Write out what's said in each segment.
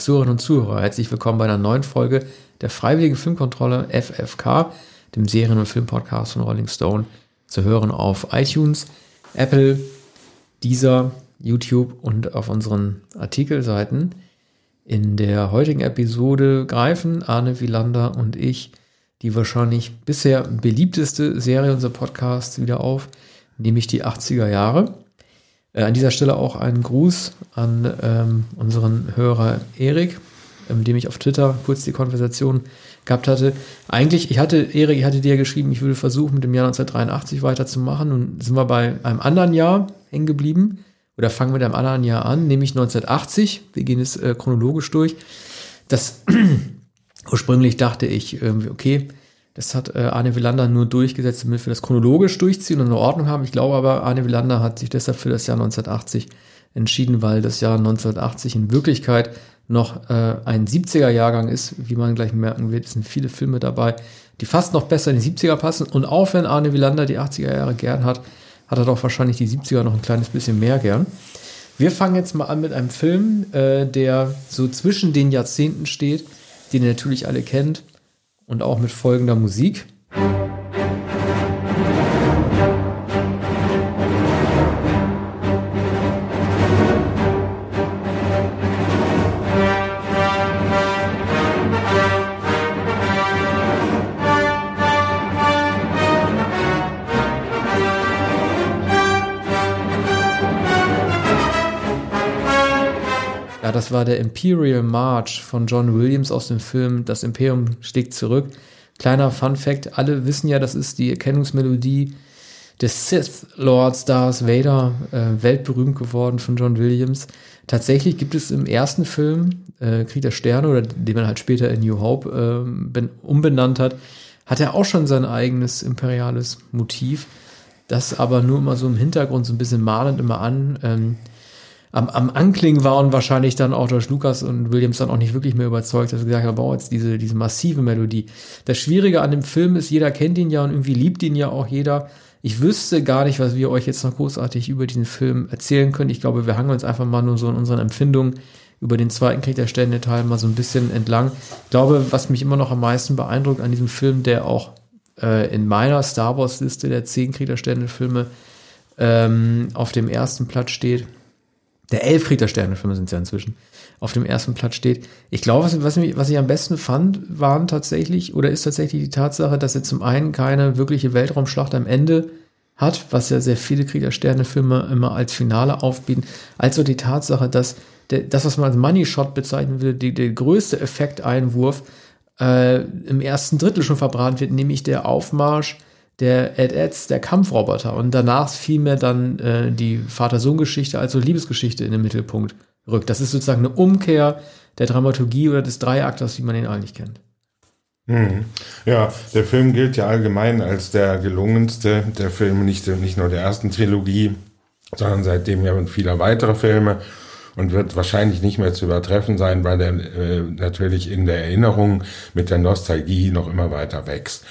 Zuhörerinnen und Zuhörer, herzlich willkommen bei einer neuen Folge der Freiwilligen Filmkontrolle FFK, dem Serien- und Filmpodcast von Rolling Stone, zu hören auf iTunes, Apple, Deezer, YouTube und auf unseren Artikelseiten. In der heutigen Episode greifen Arne Wielander und ich die wahrscheinlich bisher beliebteste Serie unserer Podcasts wieder auf, nämlich die 80er Jahre. Äh, an dieser Stelle auch einen Gruß an ähm, unseren Hörer Erik, äh, mit dem ich auf Twitter kurz die Konversation gehabt hatte. Eigentlich, ich hatte, Erik, ich hatte dir geschrieben, ich würde versuchen, mit dem Jahr 1983 weiterzumachen. Und sind wir bei einem anderen Jahr hängen geblieben. Oder fangen wir mit einem anderen Jahr an, nämlich 1980. Wir gehen es äh, chronologisch durch. Das ursprünglich dachte ich, irgendwie, okay, das hat äh, Arne Wielander nur durchgesetzt, damit wir das chronologisch durchziehen und eine Ordnung haben. Ich glaube aber, Arne Wielander hat sich deshalb für das Jahr 1980 entschieden, weil das Jahr 1980 in Wirklichkeit noch äh, ein 70er-Jahrgang ist, wie man gleich merken wird. Es sind viele Filme dabei, die fast noch besser in die 70er passen. Und auch wenn Arne Wielander die 80er Jahre gern hat, hat er doch wahrscheinlich die 70er noch ein kleines bisschen mehr gern. Wir fangen jetzt mal an mit einem Film, äh, der so zwischen den Jahrzehnten steht, den ihr natürlich alle kennt und auch mit folgender Musik. War der Imperial March von John Williams aus dem Film Das Imperium schlägt zurück. Kleiner Fun Fact, alle wissen ja, das ist die Erkennungsmelodie des Sith Lords Darth Vader, äh, weltberühmt geworden von John Williams. Tatsächlich gibt es im ersten Film, äh, Krieg der Sterne, oder den man halt später in New Hope äh, umbenannt hat, hat er auch schon sein eigenes imperiales Motiv, das aber nur immer so im Hintergrund so ein bisschen malend immer an. Ähm, am, am Anklingen waren wahrscheinlich dann auch George Lucas und Williams dann auch nicht wirklich mehr überzeugt, dass sie gesagt haben, boah, jetzt diese, diese massive Melodie. Das Schwierige an dem Film ist, jeder kennt ihn ja und irgendwie liebt ihn ja auch jeder. Ich wüsste gar nicht, was wir euch jetzt noch großartig über diesen Film erzählen können. Ich glaube, wir hangen uns einfach mal nur so in unseren Empfindungen über den zweiten Krieg der Stände Teil mal so ein bisschen entlang. Ich glaube, was mich immer noch am meisten beeindruckt an diesem Film, der auch äh, in meiner Star Wars Liste der zehn Krieg der Stände Filme ähm, auf dem ersten Platz steht, der elf Krieg der Sterne-Filme sind ja inzwischen, auf dem ersten Platz steht. Ich glaube, was, was, ich, was ich am besten fand, waren tatsächlich, oder ist tatsächlich die Tatsache, dass er zum einen keine wirkliche Weltraumschlacht am Ende hat, was ja sehr viele Krieg der Sterne-Filme immer als Finale aufbieten, als auch die Tatsache, dass der, das, was man als Money Shot bezeichnen würde, die, der größte Effekteinwurf äh, im ersten Drittel schon verbraten wird, nämlich der Aufmarsch der Ed-Ads, der Kampfroboter. Und danach vielmehr dann äh, die Vater-Sohn-Geschichte, also Liebesgeschichte in den Mittelpunkt rückt. Das ist sozusagen eine Umkehr der Dramaturgie oder des Dreiakters, wie man ihn eigentlich kennt. Hm. Ja, der Film gilt ja allgemein als der gelungenste der Filme, nicht, nicht nur der ersten Trilogie, sondern seitdem ja vieler weiterer Filme und wird wahrscheinlich nicht mehr zu übertreffen sein, weil der äh, natürlich in der Erinnerung mit der Nostalgie noch immer weiter wächst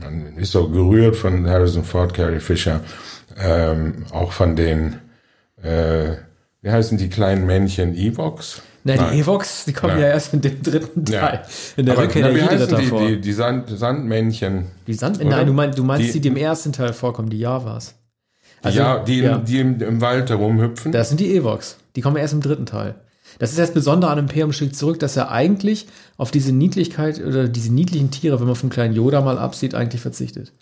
man ist so gerührt von Harrison Ford, Carrie Fisher, ähm, auch von den, äh, wie heißen die kleinen Männchen, Evox? Nein, die Evox, die kommen Nein. ja erst in dem dritten Teil. Ja. In der Aber, Rückkehr na, wie heißen die, davor. die, die Sand, Sandmännchen? Die Sand, Nein, du meinst, du meinst die, die, im ersten Teil vorkommen, die Javas. Also, ja, die, ja. die im, im Wald herumhüpfen. Das sind die Evox. Die kommen erst im dritten Teil. Das ist das Besondere an Imperium schlägt zurück, dass er eigentlich auf diese Niedlichkeit oder diese niedlichen Tiere, wenn man vom kleinen Yoda mal absieht, eigentlich verzichtet.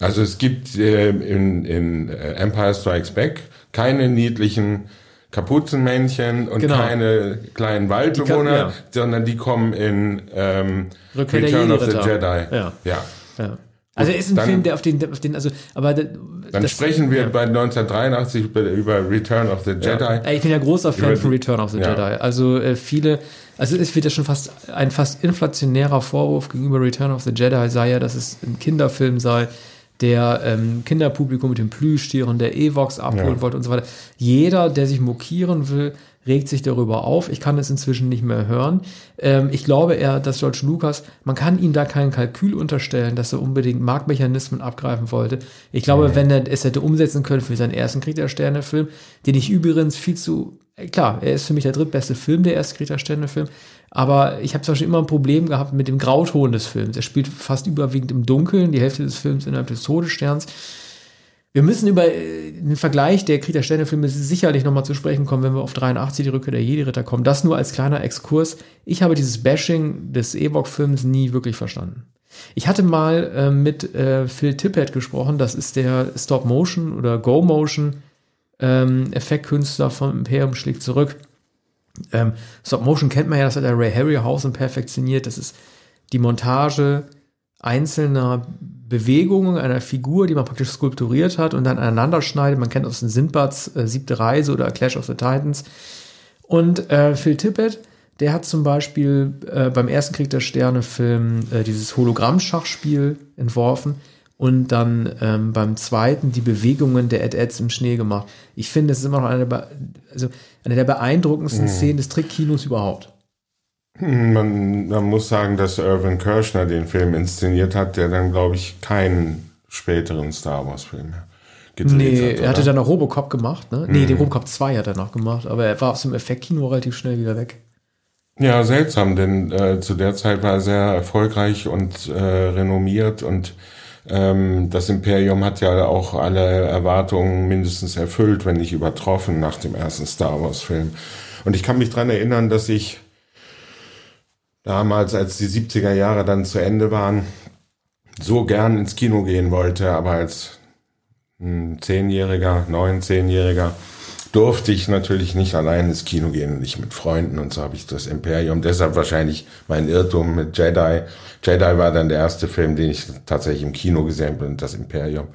Also es gibt äh, in, in äh, Empire Strikes Back keine niedlichen Kapuzenmännchen und genau. keine kleinen Waldbewohner, kann, ja. sondern die kommen in ähm, Return of the Jedi. Ja. ja. ja. Also ist ein dann, Film, der auf den, auf den, also, aber dann das, sprechen wir ja. bei 1983 über Return of the Jedi. Ja. Ich bin ja großer Fan von Return of the ja. Jedi. Also äh, viele, also es wird ja schon fast ein fast inflationärer Vorwurf gegenüber Return of the Jedi sei ja, dass es ein Kinderfilm sei, der ähm, Kinderpublikum mit den Plüschtieren, der Evox abholen wollte und so weiter. Jeder, der sich mokieren will, regt sich darüber auf. Ich kann es inzwischen nicht mehr hören. Ähm, ich glaube eher, dass George Lucas, man kann ihm da kein Kalkül unterstellen, dass er unbedingt Marktmechanismen abgreifen wollte. Ich glaube, mhm. wenn er es hätte umsetzen können für seinen ersten Krieg der Sterne-Film, den ich übrigens viel zu äh, klar, er ist für mich der drittbeste Film, der erste Greta Sterne-Film. Aber ich habe zum Beispiel immer ein Problem gehabt mit dem Grauton des Films. Er spielt fast überwiegend im Dunkeln, die Hälfte des Films innerhalb des Todessterns. Wir müssen über äh, den Vergleich der Krieg der Sterne-Filme sicherlich nochmal zu sprechen kommen, wenn wir auf 83 die Rückkehr der Jedi-Ritter kommen. Das nur als kleiner Exkurs. Ich habe dieses Bashing des Ewok-Films nie wirklich verstanden. Ich hatte mal äh, mit äh, Phil Tippett gesprochen, das ist der Stop-Motion oder Go-Motion ähm, Effektkünstler vom Imperium schlägt zurück. Ähm, Stop Motion kennt man ja, das hat der Ray Harryhausen perfektioniert. Das ist die Montage einzelner Bewegungen einer Figur, die man praktisch skulpturiert hat und dann aneinander schneidet. Man kennt aus den Sindbads äh, Siebte Reise oder Clash of the Titans. Und äh, Phil Tippett, der hat zum Beispiel äh, beim ersten Krieg der Sterne Film äh, dieses Hologramm-Schachspiel entworfen und dann ähm, beim zweiten die Bewegungen der Ed-Eds im Schnee gemacht. Ich finde, das ist immer noch eine, also eine der beeindruckendsten mhm. Szenen des Trickkinos überhaupt. Man, man, muss sagen, dass Irvin Kirschner den Film inszeniert hat, der dann, glaube ich, keinen späteren Star Wars-Film mehr gedreht nee, hat. Er hatte dann noch Robocop gemacht, ne? Mhm. Nee, den Robocop 2 hat er noch gemacht, aber er war aus dem Effektkino relativ schnell wieder weg. Ja, seltsam, denn äh, zu der Zeit war er sehr erfolgreich und äh, renommiert und ähm, das Imperium hat ja auch alle Erwartungen mindestens erfüllt, wenn nicht übertroffen nach dem ersten Star Wars-Film. Und ich kann mich dran erinnern, dass ich damals, als die 70er Jahre dann zu Ende waren, so gern ins Kino gehen wollte, aber als Zehnjähriger, neun, Zehnjähriger, durfte ich natürlich nicht allein ins Kino gehen, nicht mit Freunden und so habe ich das Imperium. Deshalb wahrscheinlich mein Irrtum mit Jedi. Jedi war dann der erste Film, den ich tatsächlich im Kino gesehen bin, das Imperium.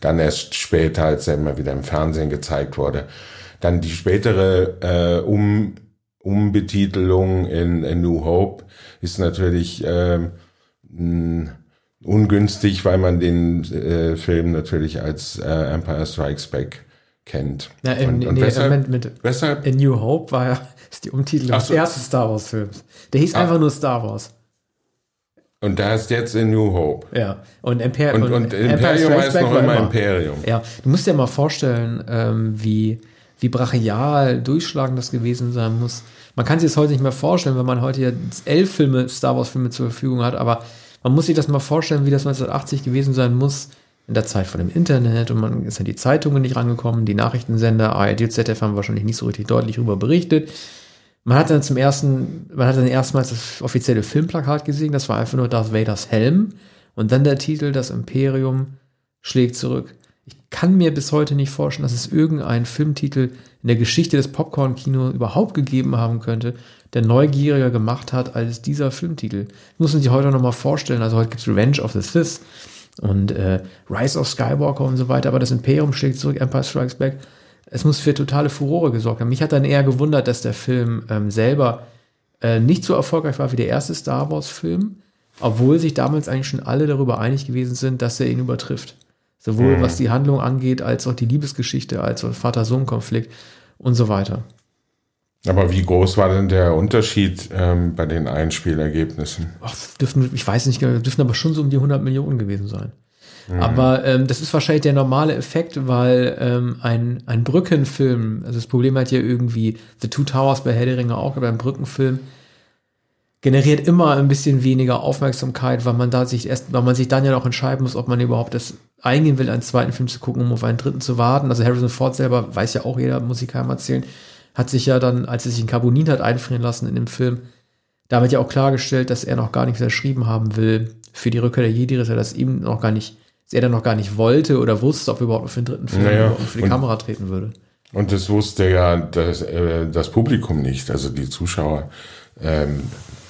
Dann erst später, als er immer wieder im Fernsehen gezeigt wurde. Dann die spätere äh, um, Umbetitelung in, in New Hope ist natürlich ähm, ungünstig, weil man den äh, Film natürlich als äh, Empire Strikes Back kennt. Ja, in, und, und nee, weshalb, mit, weshalb? In New Hope war ja ist die Umtitel des so. ersten Star Wars Films. Der hieß ah. einfach nur Star Wars. Und da ist jetzt in New Hope. Ja. Und, Imper und, und, und Imperium heißt noch immer, immer Imperium. Ja. Du musst dir mal vorstellen, ähm, wie, wie brachial durchschlagend das gewesen sein muss. Man kann sich das heute nicht mehr vorstellen, wenn man heute ja elf Filme, Star Wars Filme zur Verfügung hat, aber man muss sich das mal vorstellen, wie das 1980 gewesen sein muss, in der Zeit von dem Internet und man ist an die Zeitungen nicht rangekommen, die Nachrichtensender, ARD ZDF haben wahrscheinlich nicht so richtig deutlich darüber berichtet. Man hat dann zum ersten, man hat dann erstmals das offizielle Filmplakat gesehen, das war einfach nur Darth Vaders Helm und dann der Titel Das Imperium schlägt zurück. Ich kann mir bis heute nicht vorstellen, dass es irgendeinen Filmtitel in der Geschichte des Popcorn-Kino überhaupt gegeben haben könnte, der neugieriger gemacht hat als dieser Filmtitel. Das muss man sich heute noch mal vorstellen. Also heute gibt es Revenge of the Sith und äh, Rise of Skywalker und so weiter, aber das Imperium schlägt zurück, Empire Strikes Back. Es muss für totale Furore gesorgt haben. Mich hat dann eher gewundert, dass der Film ähm, selber äh, nicht so erfolgreich war wie der erste Star Wars-Film, obwohl sich damals eigentlich schon alle darüber einig gewesen sind, dass er ihn übertrifft. Sowohl mhm. was die Handlung angeht, als auch die Liebesgeschichte, als auch Vater-Sohn-Konflikt und so weiter. Aber wie groß war denn der Unterschied ähm, bei den Einspielergebnissen? Ach, dürften, ich weiß nicht, dürften aber schon so um die 100 Millionen gewesen sein. Mhm. Aber ähm, das ist wahrscheinlich der normale Effekt, weil ähm, ein, ein Brückenfilm, also das Problem hat ja irgendwie The Two Towers bei Herr der Ringe auch, aber ein Brückenfilm generiert immer ein bisschen weniger Aufmerksamkeit, weil man da sich erst, weil man sich dann ja noch entscheiden muss, ob man überhaupt das eingehen will, einen zweiten Film zu gucken, um auf einen dritten zu warten. Also Harrison Ford selber weiß ja auch jeder, muss ich keinem erzählen, hat sich ja dann, als er sich in Carbonin hat einfrieren lassen in dem Film, damit ja auch klargestellt, dass er noch gar nichts erschrieben haben will für die Rückkehr der Jedi-Ritter, dass ihm noch gar nicht, dass er dann noch gar nicht wollte oder wusste, ob er überhaupt für den dritten Film naja, für die Kamera treten würde. Und das wusste ja das, äh, das Publikum nicht, also die Zuschauer ähm,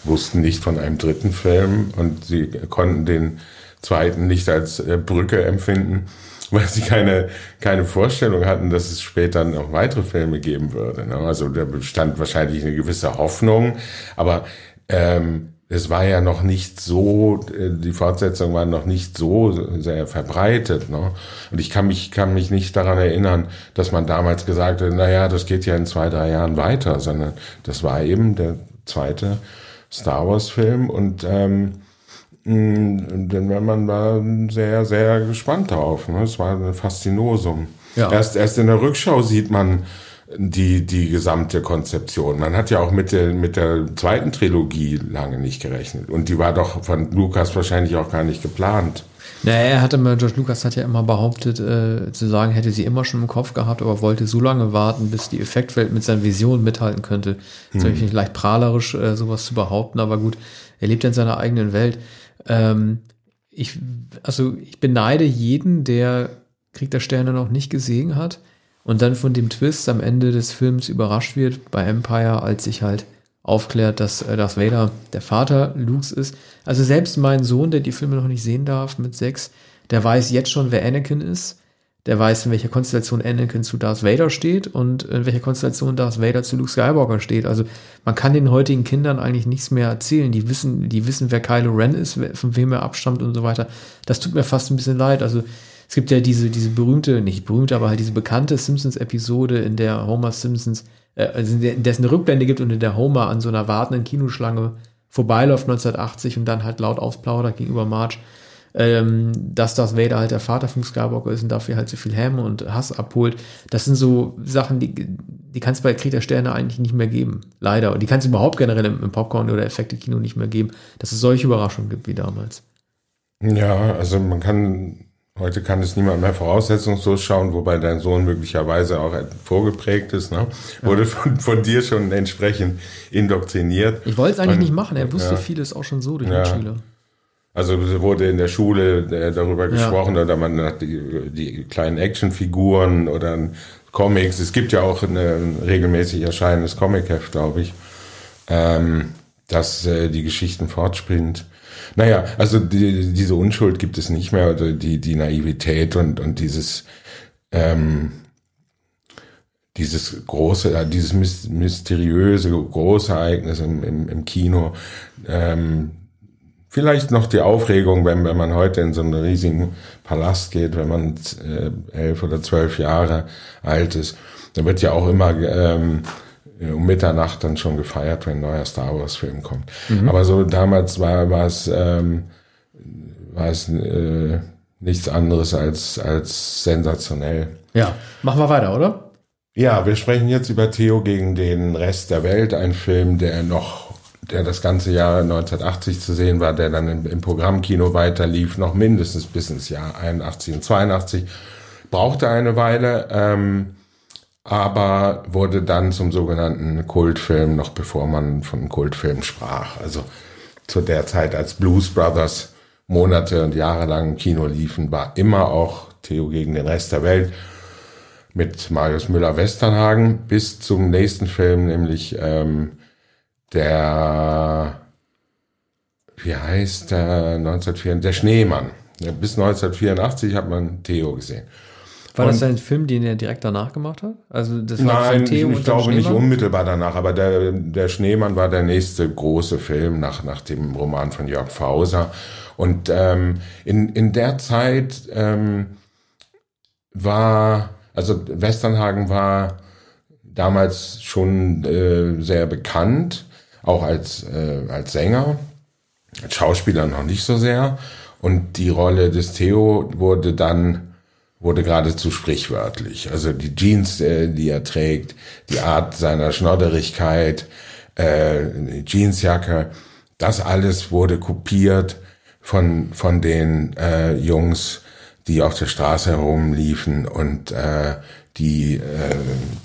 wussten nicht von einem dritten Film und sie konnten den zweiten nicht als äh, Brücke empfinden weil sie keine, keine Vorstellung hatten, dass es später noch weitere Filme geben würde. Ne? Also da bestand wahrscheinlich eine gewisse Hoffnung, aber ähm, es war ja noch nicht so, äh, die Fortsetzung war noch nicht so sehr verbreitet. Ne? Und ich kann mich, kann mich nicht daran erinnern, dass man damals gesagt hat, naja, das geht ja in zwei, drei Jahren weiter, sondern das war eben der zweite Star Wars Film und ähm, wenn man war sehr, sehr gespannt darauf. Ne? Es war ein Faszinosum. Ja. Erst, erst in der Rückschau sieht man, die, die gesamte Konzeption. Man hat ja auch mit der, mit der zweiten Trilogie lange nicht gerechnet. Und die war doch von Lukas wahrscheinlich auch gar nicht geplant. Naja, er hatte mal, George Lucas hat ja immer behauptet, äh, zu sagen, hätte sie immer schon im Kopf gehabt, aber wollte so lange warten, bis die Effektwelt mit seinen Visionen mithalten könnte. Ist natürlich nicht leicht prahlerisch, äh, sowas zu behaupten, aber gut, er lebt ja in seiner eigenen Welt. Ähm, ich, also ich beneide jeden, der Krieg der Sterne noch nicht gesehen hat und dann von dem Twist am Ende des Films überrascht wird bei Empire, als sich halt aufklärt, dass äh, Darth Vader der Vater Lukes ist. Also selbst mein Sohn, der die Filme noch nicht sehen darf mit sechs, der weiß jetzt schon, wer Anakin ist. Der weiß, in welcher Konstellation Anakin zu Darth Vader steht und in welcher Konstellation Darth Vader zu Luke Skywalker steht. Also man kann den heutigen Kindern eigentlich nichts mehr erzählen. Die wissen, die wissen, wer Kylo Ren ist, von wem er abstammt und so weiter. Das tut mir fast ein bisschen leid. Also es gibt ja diese, diese berühmte, nicht berühmte, aber halt diese bekannte Simpsons-Episode, in der Homer Simpsons äh, also in der es eine Rückblende gibt und in der Homer an so einer wartenden Kinoschlange vorbeiläuft 1980 und dann halt laut ausplaudert gegenüber Marge, ähm, dass das Vader halt der Vater von Skywalker ist und dafür halt so viel Häme und Hass abholt. Das sind so Sachen, die, die kann es bei Krieg der Sterne eigentlich nicht mehr geben. Leider. Und die kann es überhaupt generell im, im Popcorn- oder Effekte-Kino nicht mehr geben, dass es solche Überraschungen gibt wie damals. Ja, also man kann Heute kann es niemand mehr voraussetzungslos schauen, wobei dein Sohn möglicherweise auch vorgeprägt ist. Ne? Ja. Wurde von, von dir schon entsprechend indoktriniert. Ich wollte es eigentlich Und, nicht machen. Er wusste ja. vieles auch schon so durch ja. den Schüler. Also wurde in der Schule äh, darüber gesprochen oder man hat die, die kleinen Actionfiguren oder Comics. Es gibt ja auch ein regelmäßig erscheinendes Comicheft, glaube ich, ähm, das äh, die Geschichten fortspringt. Naja, also die, diese Unschuld gibt es nicht mehr, oder die, die Naivität und, und dieses, ähm, dieses große, äh, dieses mysteriöse Großereignis im, im, im Kino. Ähm, vielleicht noch die Aufregung, wenn, wenn man heute in so einen riesigen Palast geht, wenn man äh, elf oder zwölf Jahre alt ist. Da wird ja auch immer ähm, äh, um Mitternacht dann schon gefeiert, wenn ein neuer Star Wars Film kommt. Mhm. Aber so damals war, war es, ähm, war es äh, nichts anderes als, als sensationell. Ja, machen wir weiter, oder? Ja, wir sprechen jetzt über Theo gegen den Rest der Welt, ein Film, der noch, der das ganze Jahr 1980 zu sehen war, der dann im, im Programmkino weiterlief, noch mindestens bis ins Jahr 81 und 82. Brauchte eine Weile. Ähm, aber wurde dann zum sogenannten Kultfilm, noch bevor man von Kultfilm sprach. Also zu der Zeit, als Blues Brothers Monate und Jahre lang im Kino liefen, war immer auch Theo gegen den Rest der Welt mit Marius Müller-Westernhagen bis zum nächsten Film, nämlich ähm, der, wie heißt der, 1984, der Schneemann. Ja, bis 1984 hat man Theo gesehen. War das ein Film, den er direkt danach gemacht hat? Also das war nein, ich, ich glaube nicht unmittelbar danach, aber der, der Schneemann war der nächste große Film nach, nach dem Roman von Jörg Fauser. Und ähm, in, in der Zeit ähm, war, also Westernhagen war damals schon äh, sehr bekannt, auch als, äh, als Sänger, als Schauspieler noch nicht so sehr. Und die Rolle des Theo wurde dann wurde geradezu sprichwörtlich. Also die Jeans, äh, die er trägt, die Art seiner Schnodderigkeit, äh, die Jeansjacke, das alles wurde kopiert von, von den äh, Jungs, die auf der Straße herumliefen und äh, die, äh,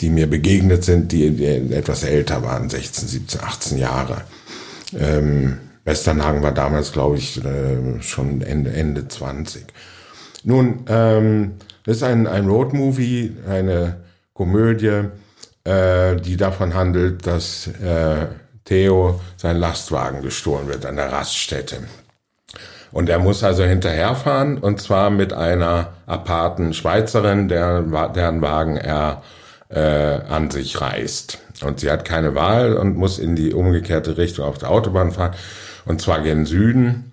die mir begegnet sind, die, die etwas älter waren, 16, 17, 18 Jahre. Ähm, Westernhagen war damals, glaube ich, äh, schon Ende, Ende 20. Nun, ähm, das ist ein, ein Roadmovie, eine Komödie, äh, die davon handelt, dass äh, Theo sein Lastwagen gestohlen wird an der Raststätte. Und er muss also hinterherfahren und zwar mit einer aparten Schweizerin, der, deren Wagen er äh, an sich reißt. Und sie hat keine Wahl und muss in die umgekehrte Richtung auf der Autobahn fahren und zwar gen Süden.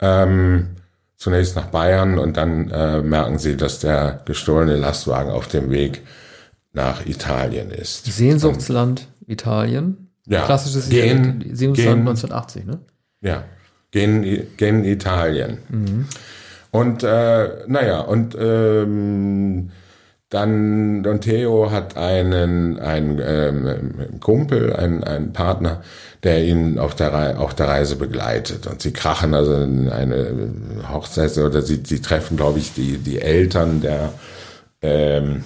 Ähm, zunächst nach Bayern und dann äh, merken sie, dass der gestohlene Lastwagen auf dem Weg nach Italien ist. Sehnsuchtsland und, Italien. Ja. Klassisches gen, Sehnsuchtsland 1980, ne? Ja. Gen, gen Italien. Mhm. Und äh, naja, und ähm, dann Don Theo hat einen, einen ähm, Kumpel, einen, einen Partner, der ihn auf der, auf der Reise begleitet. Und sie krachen also in eine Hochzeit oder sie, sie treffen, glaube ich, die, die Eltern der ähm,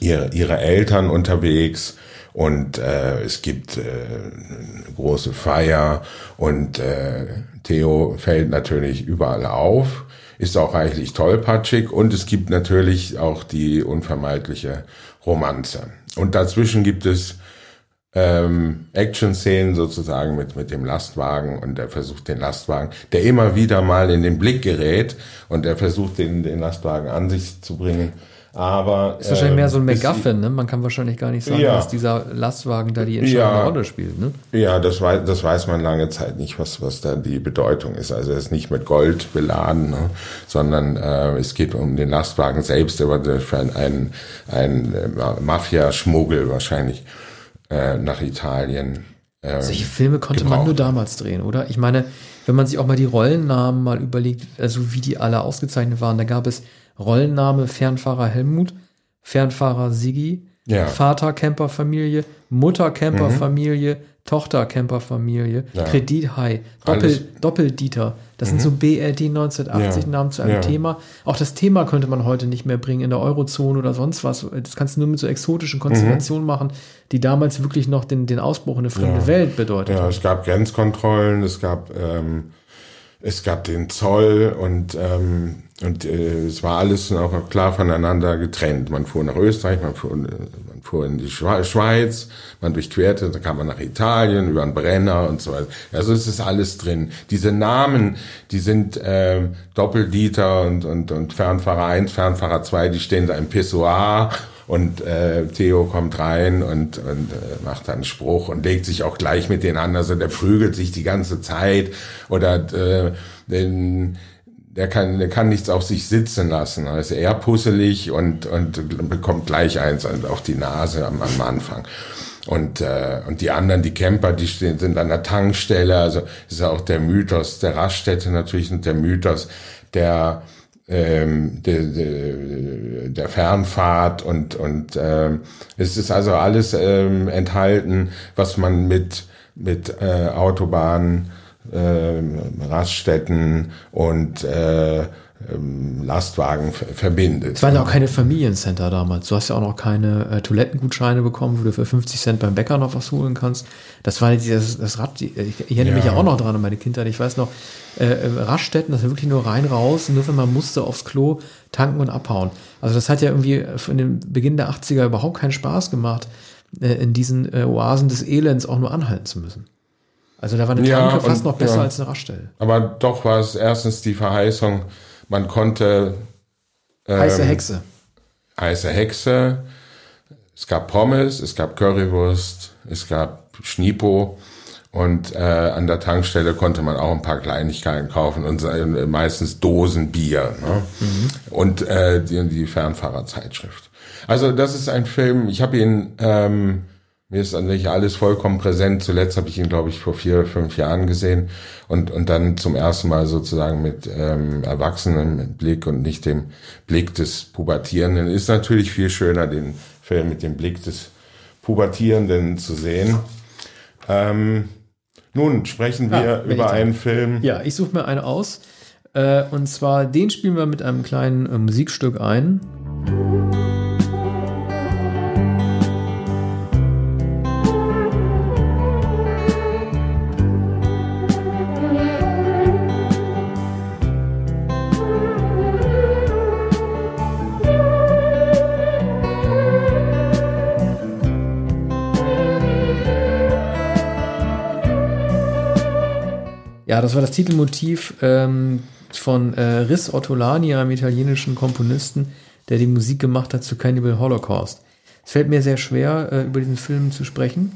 ihre, ihre Eltern unterwegs und äh, es gibt äh, eine große Feier. Und äh, Theo fällt natürlich überall auf. Ist auch reichlich tollpatschig. Und es gibt natürlich auch die unvermeidliche Romanze. Und dazwischen gibt es ähm, Action-Szenen sozusagen mit, mit dem Lastwagen. Und er versucht den Lastwagen, der immer wieder mal in den Blick gerät. Und er versucht den, den Lastwagen an sich zu bringen aber ist wahrscheinlich mehr so ein ähm, MacGuffin, ne? Man kann wahrscheinlich gar nicht sagen, ja. dass dieser Lastwagen da die entscheidende ja. Rolle spielt, ne? Ja, das weiß, das weiß man lange Zeit nicht, was, was da die Bedeutung ist. Also er ist nicht mit Gold beladen, ne? sondern äh, es geht um den Lastwagen selbst, der war einen, einen äh, Mafia-Schmuggel wahrscheinlich äh, nach Italien. Ähm, Solche Filme konnte gebraucht. man nur damals drehen, oder? Ich meine, wenn man sich auch mal die Rollennamen mal überlegt, also wie die alle ausgezeichnet waren, da gab es Rollenname Fernfahrer Helmut, Fernfahrer Sigi, ja. Vater Camperfamilie, Mutter Camperfamilie, mhm. Tochter Camperfamilie, ja. Kredit High, Doppel, Doppeldieter. Das mhm. sind so BRD 1980 ja. Namen zu einem ja. Thema. Auch das Thema könnte man heute nicht mehr bringen in der Eurozone oder sonst was. Das kannst du nur mit so exotischen Konstellationen mhm. machen, die damals wirklich noch den, den Ausbruch in eine fremde ja. Welt bedeutet. Ja, es gab Grenzkontrollen, es gab, ähm, es gab den Zoll und ähm, und äh, es war alles auch klar voneinander getrennt. Man fuhr nach Österreich, man fuhr, man fuhr in die Schweiz, man durchquerte, da kam man nach Italien über einen Brenner und so weiter. Also es ist alles drin. Diese Namen, die sind äh, Doppeldieter und, und, und Fernfahrer 1, Fernfahrer 2, die stehen da im Pissoir und äh, Theo kommt rein und, und äh, macht dann Spruch und legt sich auch gleich mit den anderen, also der prügelt sich die ganze Zeit oder äh, den der kann, der kann nichts auf sich sitzen lassen. Er ist eher puzzelig und, und bekommt gleich eins auf die Nase am, am Anfang. Und, äh, und die anderen, die Camper, die stehen, sind an der Tankstelle. Also ist auch der Mythos der Raststätte natürlich und der Mythos der, ähm, der, der, der Fernfahrt und, und ähm, es ist also alles ähm, enthalten, was man mit, mit äh, Autobahnen Raststätten und äh, ähm, Lastwagen verbindet. Es waren ja auch keine Familiencenter damals. Du hast ja auch noch keine äh, Toilettengutscheine bekommen, wo du für 50 Cent beim Bäcker noch was holen kannst. Das war dieses, das Rad, ich, ich erinnere ja. mich ja auch noch dran an meine Kindheit. Ich weiß noch, äh, äh, Raststätten, das war wirklich nur rein, raus, nur wenn man musste aufs Klo tanken und abhauen. Also das hat ja irgendwie von dem Beginn der 80er überhaupt keinen Spaß gemacht, äh, in diesen äh, Oasen des Elends auch nur anhalten zu müssen. Also da war eine ja, Tanke fast noch besser ja. als eine Raststelle. Aber doch war es erstens die Verheißung, man konnte ähm, heiße Hexe. Heiße Hexe. Es gab Pommes, es gab Currywurst, es gab Schnipo und äh, an der Tankstelle konnte man auch ein paar Kleinigkeiten kaufen und äh, meistens Dosen Bier ne? Mhm. und äh, die, die Fernfahrerzeitschrift. Also das ist ein Film. Ich habe ihn ähm, mir ist nicht alles vollkommen präsent. Zuletzt habe ich ihn, glaube ich, vor vier, fünf Jahren gesehen und, und dann zum ersten Mal sozusagen mit ähm, erwachsenem Blick und nicht dem Blick des Pubertierenden. Ist natürlich viel schöner, den Film mit dem Blick des Pubertierenden zu sehen. Ähm, nun sprechen wir ah, über einen Film. Ja, ich suche mir einen aus. Äh, und zwar den spielen wir mit einem kleinen äh, Musikstück ein. Ja, das war das Titelmotiv ähm, von äh, Riz Ortolani, einem italienischen Komponisten, der die Musik gemacht hat zu Cannibal Holocaust. Es fällt mir sehr schwer, äh, über diesen Film zu sprechen.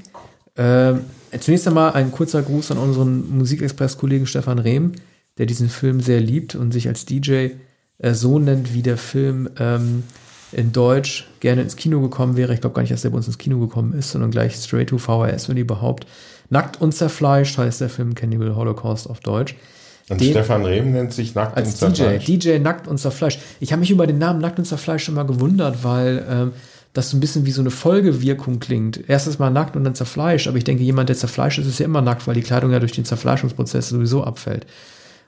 Äh, zunächst einmal ein kurzer Gruß an unseren Musikexpress-Kollegen Stefan Rehm, der diesen Film sehr liebt und sich als DJ äh, so nennt, wie der Film ähm, in Deutsch gerne ins Kino gekommen wäre. Ich glaube gar nicht, dass der bei uns ins Kino gekommen ist, sondern gleich straight to VHS, wenn überhaupt. Nackt und zerfleischt heißt der Film Cannibal Holocaust auf Deutsch. Und den, Stefan Rehm nennt sich Nackt und Zerfleischt. DJ, DJ Nackt und Zerfleischt. Ich habe mich über den Namen Nackt und Zerfleischt immer gewundert, weil ähm, das so ein bisschen wie so eine Folgewirkung klingt. Erstes mal nackt und dann zerfleischt, aber ich denke, jemand, der zerfleischt ist, ist ja immer nackt, weil die Kleidung ja durch den Zerfleischungsprozess sowieso abfällt.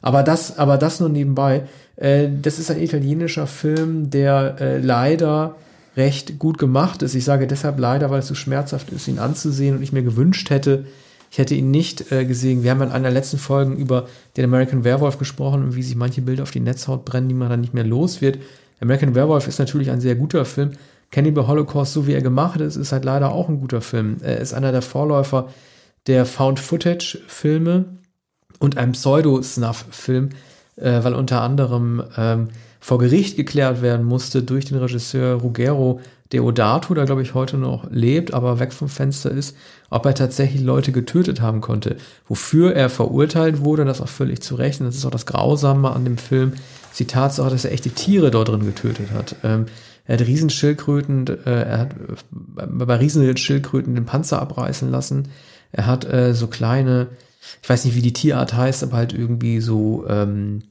Aber das, aber das nur nebenbei. Äh, das ist ein italienischer Film, der äh, leider recht gut gemacht ist. Ich sage deshalb leider, weil es so schmerzhaft ist, ihn anzusehen und ich mir gewünscht hätte, ich hätte ihn nicht äh, gesehen. Wir haben in einer der letzten Folgen über den American Werewolf gesprochen und wie sich manche Bilder auf die Netzhaut brennen, die man dann nicht mehr los wird. American Werewolf ist natürlich ein sehr guter Film. Cannibal Holocaust, so wie er gemacht ist, ist halt leider auch ein guter Film. Er ist einer der Vorläufer der Found-Footage-Filme und einem Pseudo-Snuff-Film, äh, weil unter anderem ähm, vor Gericht geklärt werden musste durch den Regisseur Ruggero Deodato, der glaube ich heute noch lebt, aber weg vom Fenster ist, ob er tatsächlich Leute getötet haben konnte. Wofür er verurteilt wurde, das auch völlig zu Recht, und das ist auch das Grausame an dem Film, ist die Tatsache, dass er echte Tiere dort drin getötet hat. Ähm, er hat Riesenschildkröten, äh, er hat äh, bei Riesenschildkröten den Panzer abreißen lassen. Er hat äh, so kleine, ich weiß nicht, wie die Tierart heißt, aber halt irgendwie so ähm,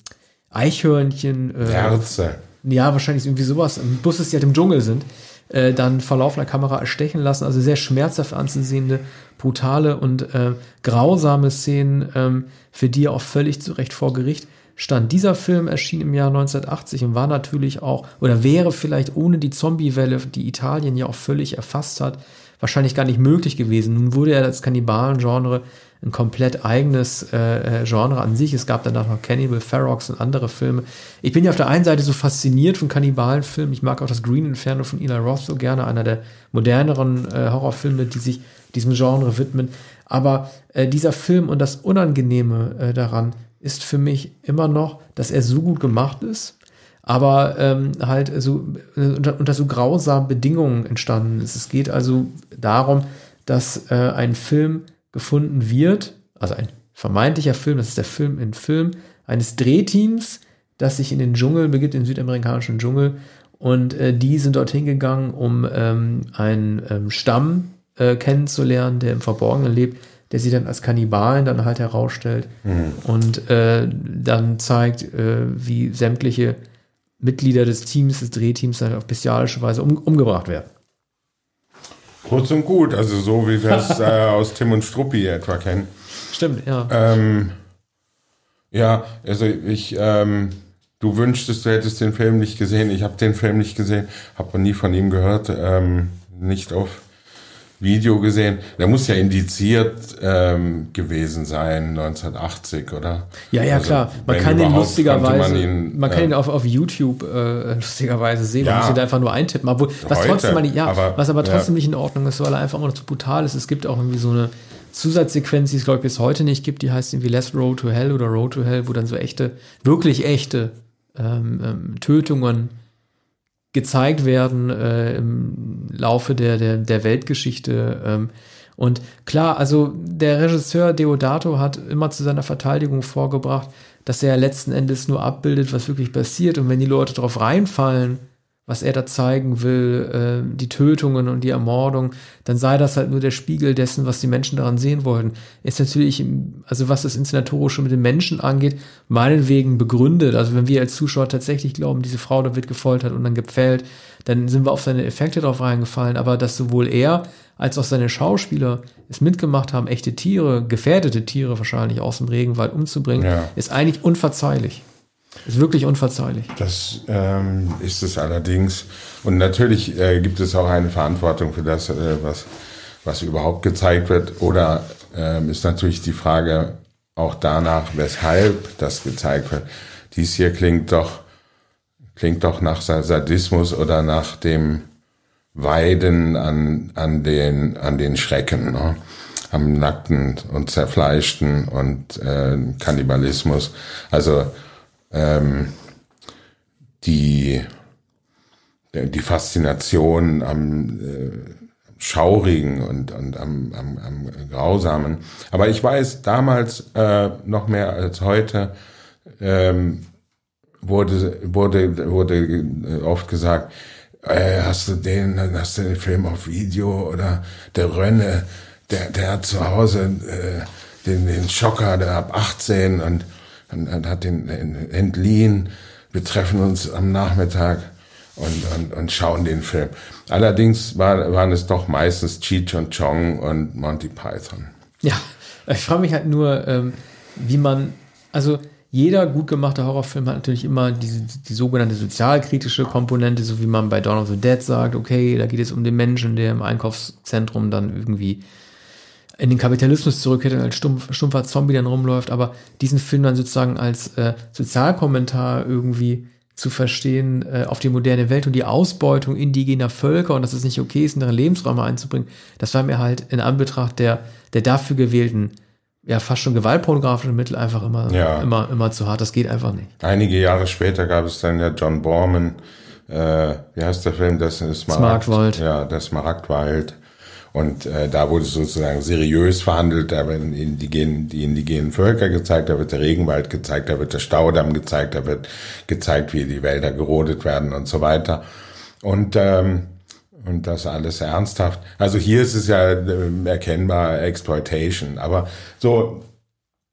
Eichhörnchen. Äh, Herze. Ja, wahrscheinlich irgendwie sowas. Busse, die halt im Dschungel sind äh, dann vor laufender Kamera erstechen lassen. Also sehr schmerzhaft anzusehende, brutale und äh, grausame Szenen, ähm, für die er auch völlig zu Recht vor Gericht stand. Dieser Film erschien im Jahr 1980 und war natürlich auch, oder wäre vielleicht ohne die Zombie-Welle, die Italien ja auch völlig erfasst hat, wahrscheinlich gar nicht möglich gewesen. Nun wurde er das Kannibalen-Genre ein komplett eigenes äh, äh, Genre an sich. Es gab danach noch Cannibal Ferox und andere Filme. Ich bin ja auf der einen Seite so fasziniert von Kannibalenfilmen. Ich mag auch das Green Inferno von Eli Roth so gerne, einer der moderneren äh, Horrorfilme, die sich diesem Genre widmen. Aber äh, dieser Film und das Unangenehme äh, daran ist für mich immer noch, dass er so gut gemacht ist, aber ähm, halt so unter, unter so grausamen Bedingungen entstanden ist. Es geht also darum, dass äh, ein Film gefunden wird, also ein vermeintlicher Film, das ist der Film in Film eines Drehteams, das sich in den Dschungel begibt, in den südamerikanischen Dschungel. Und äh, die sind dorthin gegangen, um ähm, einen ähm, Stamm äh, kennenzulernen, der im Verborgenen lebt, der sie dann als Kannibalen dann halt herausstellt mhm. und äh, dann zeigt, äh, wie sämtliche Mitglieder des Teams, des Drehteams dann auf bestialische Weise um, umgebracht werden. Kurz und gut, also so wie wir es äh, aus Tim und Struppi etwa kennen. Stimmt, ja. Ähm, ja, also ich, ähm, du wünschtest, du hättest den Film nicht gesehen. Ich habe den Film nicht gesehen, habe nie von ihm gehört, ähm, nicht auf Video gesehen. Der muss ja indiziert ähm, gewesen sein, 1980, oder? Ja, ja, also, klar. Man kann ihn lustigerweise, man, ihn, man kann ihn auf, auf YouTube äh, lustigerweise sehen. Ja, man muss ihn einfach nur eintippen. Obwohl, was heute, trotzdem, man, ja, aber, was aber trotzdem ja. nicht in Ordnung ist, weil er einfach immer noch zu brutal ist. Es gibt auch irgendwie so eine Zusatzsequenz, die es glaube ich bis heute nicht gibt, die heißt irgendwie Less Road to Hell oder Road to Hell, wo dann so echte, wirklich echte ähm, ähm, Tötungen gezeigt werden äh, im Laufe der, der, der Weltgeschichte. Ähm, und klar, also der Regisseur Deodato hat immer zu seiner Verteidigung vorgebracht, dass er letzten Endes nur abbildet, was wirklich passiert. Und wenn die Leute darauf reinfallen, was er da zeigen will, äh, die Tötungen und die Ermordung, dann sei das halt nur der Spiegel dessen, was die Menschen daran sehen wollten. Ist natürlich, also was das Inszenatorische mit den Menschen angeht, meinetwegen begründet. Also wenn wir als Zuschauer tatsächlich glauben, diese Frau da wird gefoltert und dann gepfählt, dann sind wir auf seine Effekte drauf reingefallen. Aber dass sowohl er als auch seine Schauspieler es mitgemacht haben, echte Tiere, gefährdete Tiere wahrscheinlich aus dem Regenwald umzubringen, ja. ist eigentlich unverzeihlich. Ist wirklich unverzeihlich. Das ähm, ist es allerdings. Und natürlich äh, gibt es auch eine Verantwortung für das, äh, was, was überhaupt gezeigt wird. Oder ähm, ist natürlich die Frage auch danach, weshalb das gezeigt wird. Dies hier klingt doch, klingt doch nach Sadismus oder nach dem Weiden an, an, den, an den Schrecken. Ne? Am nackten und zerfleischten und äh, Kannibalismus. Also ähm, die, die Faszination am äh, Schaurigen und, und am, am, am Grausamen. Aber ich weiß, damals äh, noch mehr als heute ähm, wurde, wurde, wurde oft gesagt, äh, hast du den, hast du den Film auf Video oder der Rönne, der, der hat zu Hause äh, den, den Schocker, der ab 18 und und, hat den entliehen. Wir treffen uns am Nachmittag und, und, und schauen den Film. Allerdings war, waren es doch meistens Cheech und Chong und Monty Python. Ja, ich frage mich halt nur, ähm, wie man, also jeder gut gemachte Horrorfilm hat natürlich immer diese, die sogenannte sozialkritische Komponente, so wie man bei Dawn of the Dead sagt, okay, da geht es um den Menschen, der im Einkaufszentrum dann irgendwie in den Kapitalismus zurückkehrt und als stumpf, stumpfer Zombie dann rumläuft, aber diesen Film dann sozusagen als äh, Sozialkommentar irgendwie zu verstehen äh, auf die moderne Welt und die Ausbeutung indigener Völker und dass es nicht okay ist, in ihre Lebensräume einzubringen, das war mir halt in Anbetracht der, der dafür gewählten ja fast schon gewaltpornografische Mittel einfach immer, ja. immer, immer zu hart. Das geht einfach nicht. Einige Jahre später gab es dann ja John Borman, äh, wie heißt der Film? Das ist Smaragd, Smaragdwald. Ja, das Smaragdwald. Und äh, da wurde sozusagen seriös verhandelt, da werden indigenen, die indigenen Völker gezeigt, da wird der Regenwald gezeigt, da wird der Staudamm gezeigt, da wird gezeigt, wie die Wälder gerodet werden und so weiter. Und ähm, und das alles ernsthaft. Also hier ist es ja äh, erkennbar Exploitation, aber so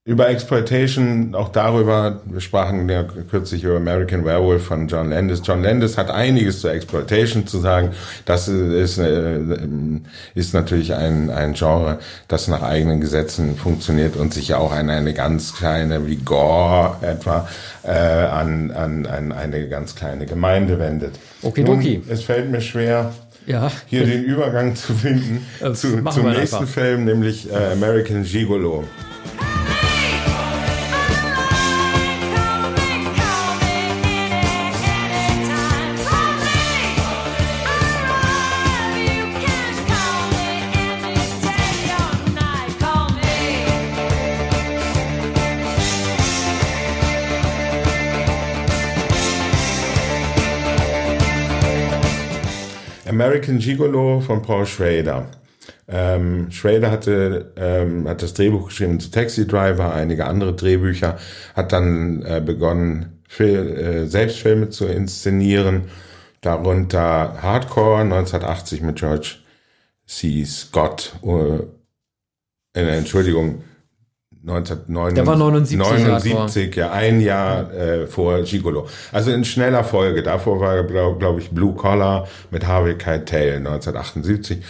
über Exploitation, auch darüber, wir sprachen ja kürzlich über American Werewolf von John Landis. John Landis hat einiges zur Exploitation zu sagen. Das ist, äh, ist natürlich ein, ein Genre, das nach eigenen Gesetzen funktioniert und sich ja auch an eine ganz kleine, wie Gore etwa, äh, an, an, an eine ganz kleine Gemeinde wendet. Okay, Nun, Es fällt mir schwer, ja. hier den Übergang zu finden zu, zum nächsten einfach. Film, nämlich äh, American Gigolo. American Gigolo von Paul Schrader. Ähm, Schrader hatte, ähm, hat das Drehbuch geschrieben zu Taxi Driver, einige andere Drehbücher, hat dann äh, begonnen, Fil äh, Selbstfilme zu inszenieren, darunter Hardcore 1980 mit George C. Scott, äh, äh Entschuldigung, 1979, Der war 79, 79 ja, ein Jahr äh, vor Gigolo. Also in schneller Folge. Davor war, glaube glaub ich, Blue Collar mit Harvey Keitel 1978.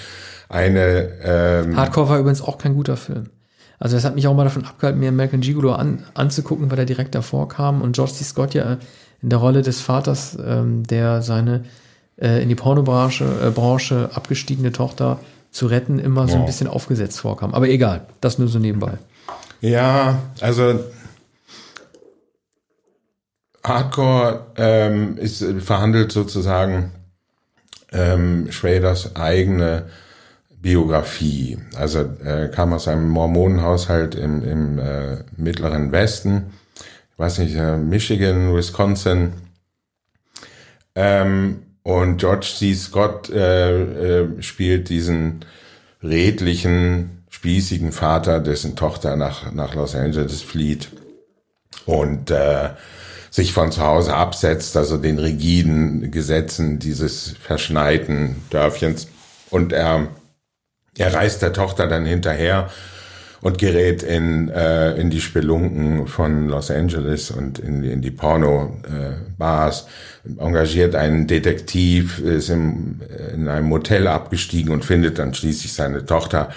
Eine ähm, Hardcore war übrigens auch kein guter Film. Also das hat mich auch mal davon abgehalten, mir American Gigolo an, anzugucken, weil er direkt davor kam und George C. Scott ja in der Rolle des Vaters, ähm, der seine äh, in die Pornobranche äh, Branche abgestiegene Tochter zu retten, immer so ein bisschen aufgesetzt vorkam. Aber egal, das nur so nebenbei. Ja, also Hardcore ähm, ist verhandelt sozusagen ähm, Schraders eigene Biografie. Also er kam aus einem Mormonenhaushalt im, im äh, mittleren Westen, ich weiß nicht, äh, Michigan, Wisconsin. Ähm, und George C. Scott äh, äh, spielt diesen redlichen spießigen Vater, dessen Tochter nach, nach Los Angeles flieht und äh, sich von zu Hause absetzt, also den rigiden Gesetzen dieses verschneiten Dörfchens. Und er, er reist der Tochter dann hinterher und gerät in, äh, in die Spelunken von Los Angeles und in, in die Porno-Bars, äh, engagiert einen Detektiv, ist im, in einem Motel abgestiegen und findet dann schließlich seine Tochter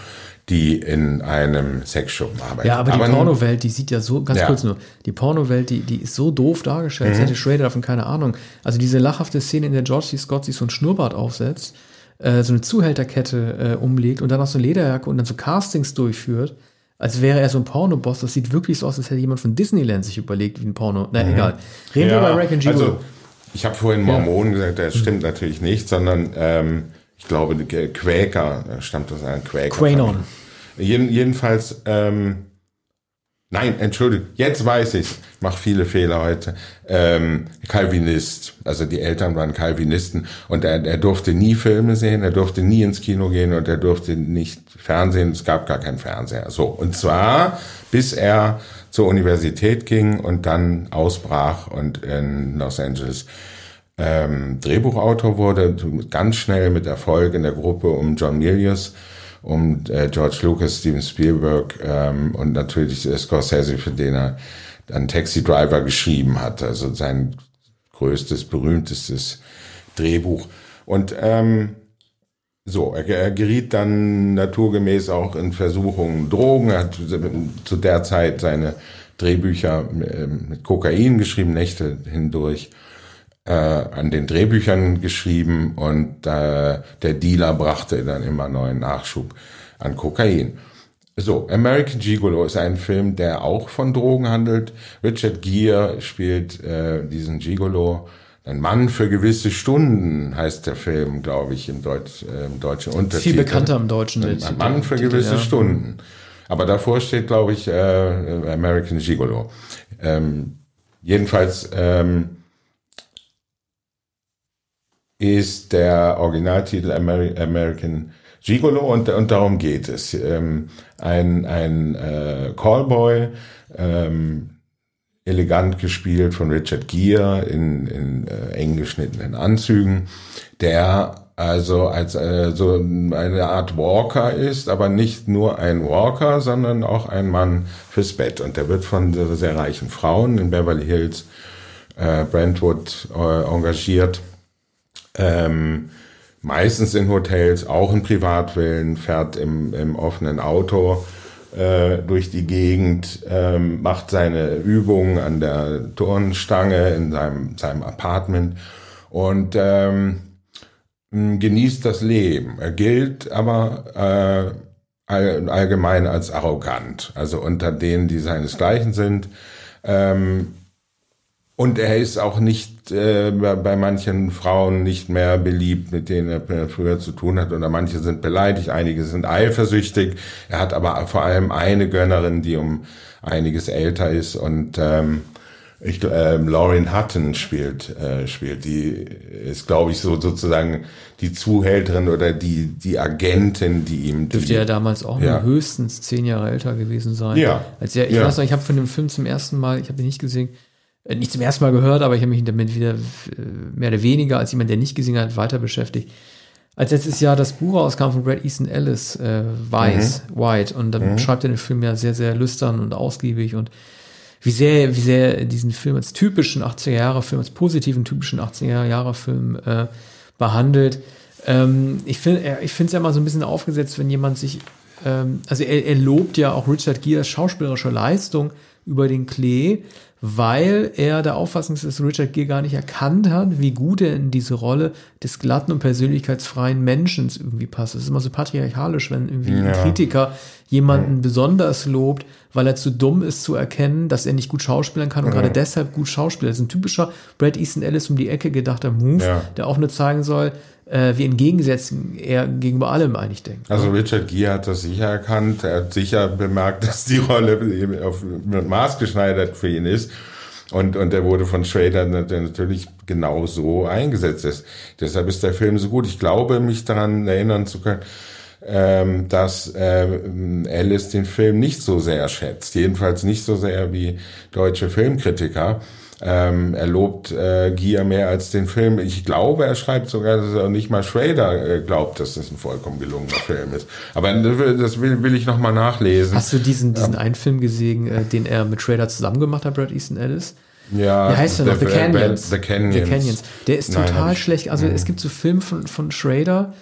die in einem Sexshop arbeiten. Ja, aber die Pornowelt, die sieht ja so, ganz ja. kurz nur, die Pornowelt, die, die ist so doof dargestellt, mhm. hätte Schrader davon keine Ahnung. Also diese lachhafte Szene, in der George C. Scott sich so ein Schnurrbart aufsetzt, äh, so eine Zuhälterkette äh, umlegt und dann noch so eine Lederjacke und dann so Castings durchführt, als wäre er so ein Pornoboss. Das sieht wirklich so aus, als hätte jemand von Disneyland sich überlegt, wie ein Porno. Na, mhm. egal. Reden ja, wir bei Rack and Gigolo. Also, ich habe vorhin Mormonen ja. gesagt, das stimmt natürlich nicht, sondern ähm, ich glaube, Quäker stammt aus einem Quäker. Quanon. Jeden, jedenfalls, ähm, nein, entschuldige, jetzt weiß ich, mach viele Fehler heute. Ähm, Calvinist, also die Eltern waren Calvinisten und er, er durfte nie Filme sehen, er durfte nie ins Kino gehen und er durfte nicht Fernsehen, es gab gar keinen Fernseher. So, und zwar bis er zur Universität ging und dann ausbrach und in Los Angeles ähm, Drehbuchautor wurde, ganz schnell mit Erfolg in der Gruppe um John Milius um äh, George Lucas, Steven Spielberg ähm, und natürlich Scorsese, für den er dann Taxi Driver geschrieben hat, also sein größtes, berühmtestes Drehbuch. Und ähm, so, er, er geriet dann naturgemäß auch in Versuchungen Drogen, er hat zu der Zeit seine Drehbücher ähm, mit Kokain geschrieben, Nächte hindurch äh, an den Drehbüchern geschrieben und äh, der Dealer brachte dann immer neuen Nachschub an Kokain. So, American Gigolo ist ein Film, der auch von Drogen handelt. Richard Gere spielt äh, diesen Gigolo. Ein Mann für gewisse Stunden heißt der Film, glaube ich, im, Deutsch, äh, im deutschen Untertitel. Viel bekannter im Deutschen. Ein, ein Mann für gewisse ja. Stunden. Aber davor steht, glaube ich, äh, American Gigolo. Ähm, jedenfalls ähm, ist der Originaltitel Ameri American Gigolo und, und darum geht es. Ähm, ein ein äh, Callboy, ähm, elegant gespielt von Richard Gere in, in äh, eng geschnittenen Anzügen, der also als äh, so eine Art Walker ist, aber nicht nur ein Walker, sondern auch ein Mann fürs Bett. Und der wird von sehr, sehr reichen Frauen in Beverly Hills, äh, Brentwood äh, engagiert. Ähm, meistens in Hotels, auch in Privatvillen, fährt im, im offenen Auto äh, durch die Gegend, ähm, macht seine Übungen an der Turnstange in seinem, seinem Apartment und ähm, genießt das Leben. Er gilt aber äh, allgemein als arrogant, also unter denen, die seinesgleichen sind. Ähm, und er ist auch nicht äh, bei manchen Frauen nicht mehr beliebt, mit denen er früher zu tun hat. Oder manche sind beleidigt, einige sind eifersüchtig. Er hat aber vor allem eine Gönnerin, die um einiges älter ist und ähm, ich, äh, Lauren Hutton spielt, äh, spielt. Die ist, glaube ich, so sozusagen die Zuhälterin oder die, die Agentin, die ihm. Dürfte ja damals auch ja. höchstens zehn Jahre älter gewesen sein. Ja. Als er, ich ja. weiß noch, ich habe von dem Film zum ersten Mal, ich habe ihn nicht gesehen, nicht zum ersten Mal gehört, aber ich habe mich damit wieder äh, mehr oder weniger als jemand, der nicht gesehen hat, weiter beschäftigt. Als letztes Jahr das Buch rauskam von Brad Easton Ellis, äh, Weiß, mhm. White, und dann mhm. schreibt er den Film ja sehr, sehr lüstern und ausgiebig und wie sehr, wie sehr diesen Film als typischen 80er-Jahre-Film, als positiven typischen 80er-Jahre-Film äh, behandelt. Ähm, ich finde ich finde es ja immer so ein bisschen aufgesetzt, wenn jemand sich, ähm, also er, er lobt ja auch Richard Gears schauspielerische Leistung über den Klee, weil er der Auffassung ist, dass Richard Gere gar nicht erkannt hat, wie gut er in diese Rolle des glatten und persönlichkeitsfreien Menschen irgendwie passt. Es ist immer so patriarchalisch, wenn irgendwie ja. ein Kritiker jemanden ja. besonders lobt, weil er zu dumm ist zu erkennen, dass er nicht gut schauspielern kann und ja. gerade deshalb gut schauspielt. Das ist ein typischer Brad Easton Ellis um die Ecke gedachter Move, der auch nur zeigen soll, äh, wie entgegengesetzt er gegenüber allem eigentlich denkt. Also Richard Gere hat das sicher erkannt. Er hat sicher bemerkt, dass die Rolle eben auf Maß geschneidert für ihn ist. Und, und er wurde von Schrader natürlich genau so eingesetzt. Ist. Deshalb ist der Film so gut. Ich glaube, mich daran erinnern zu können, ähm, dass ähm, Alice den Film nicht so sehr schätzt. Jedenfalls nicht so sehr wie deutsche Filmkritiker. Ähm, er lobt äh, Gier mehr als den Film. Ich glaube, er schreibt sogar, dass er nicht mal Schrader äh, glaubt, dass das ein vollkommen gelungener Film ist. Aber das will, will ich noch mal nachlesen. Hast du diesen, diesen einen Film gesehen, äh, den er mit Schrader zusammen gemacht hat, Brad Easton Ellis? Ja, Wie heißt der noch? The Canyons. The Canyons. The Canyons. Der ist total Nein, schlecht. Also es gibt so Filme von, von Schrader,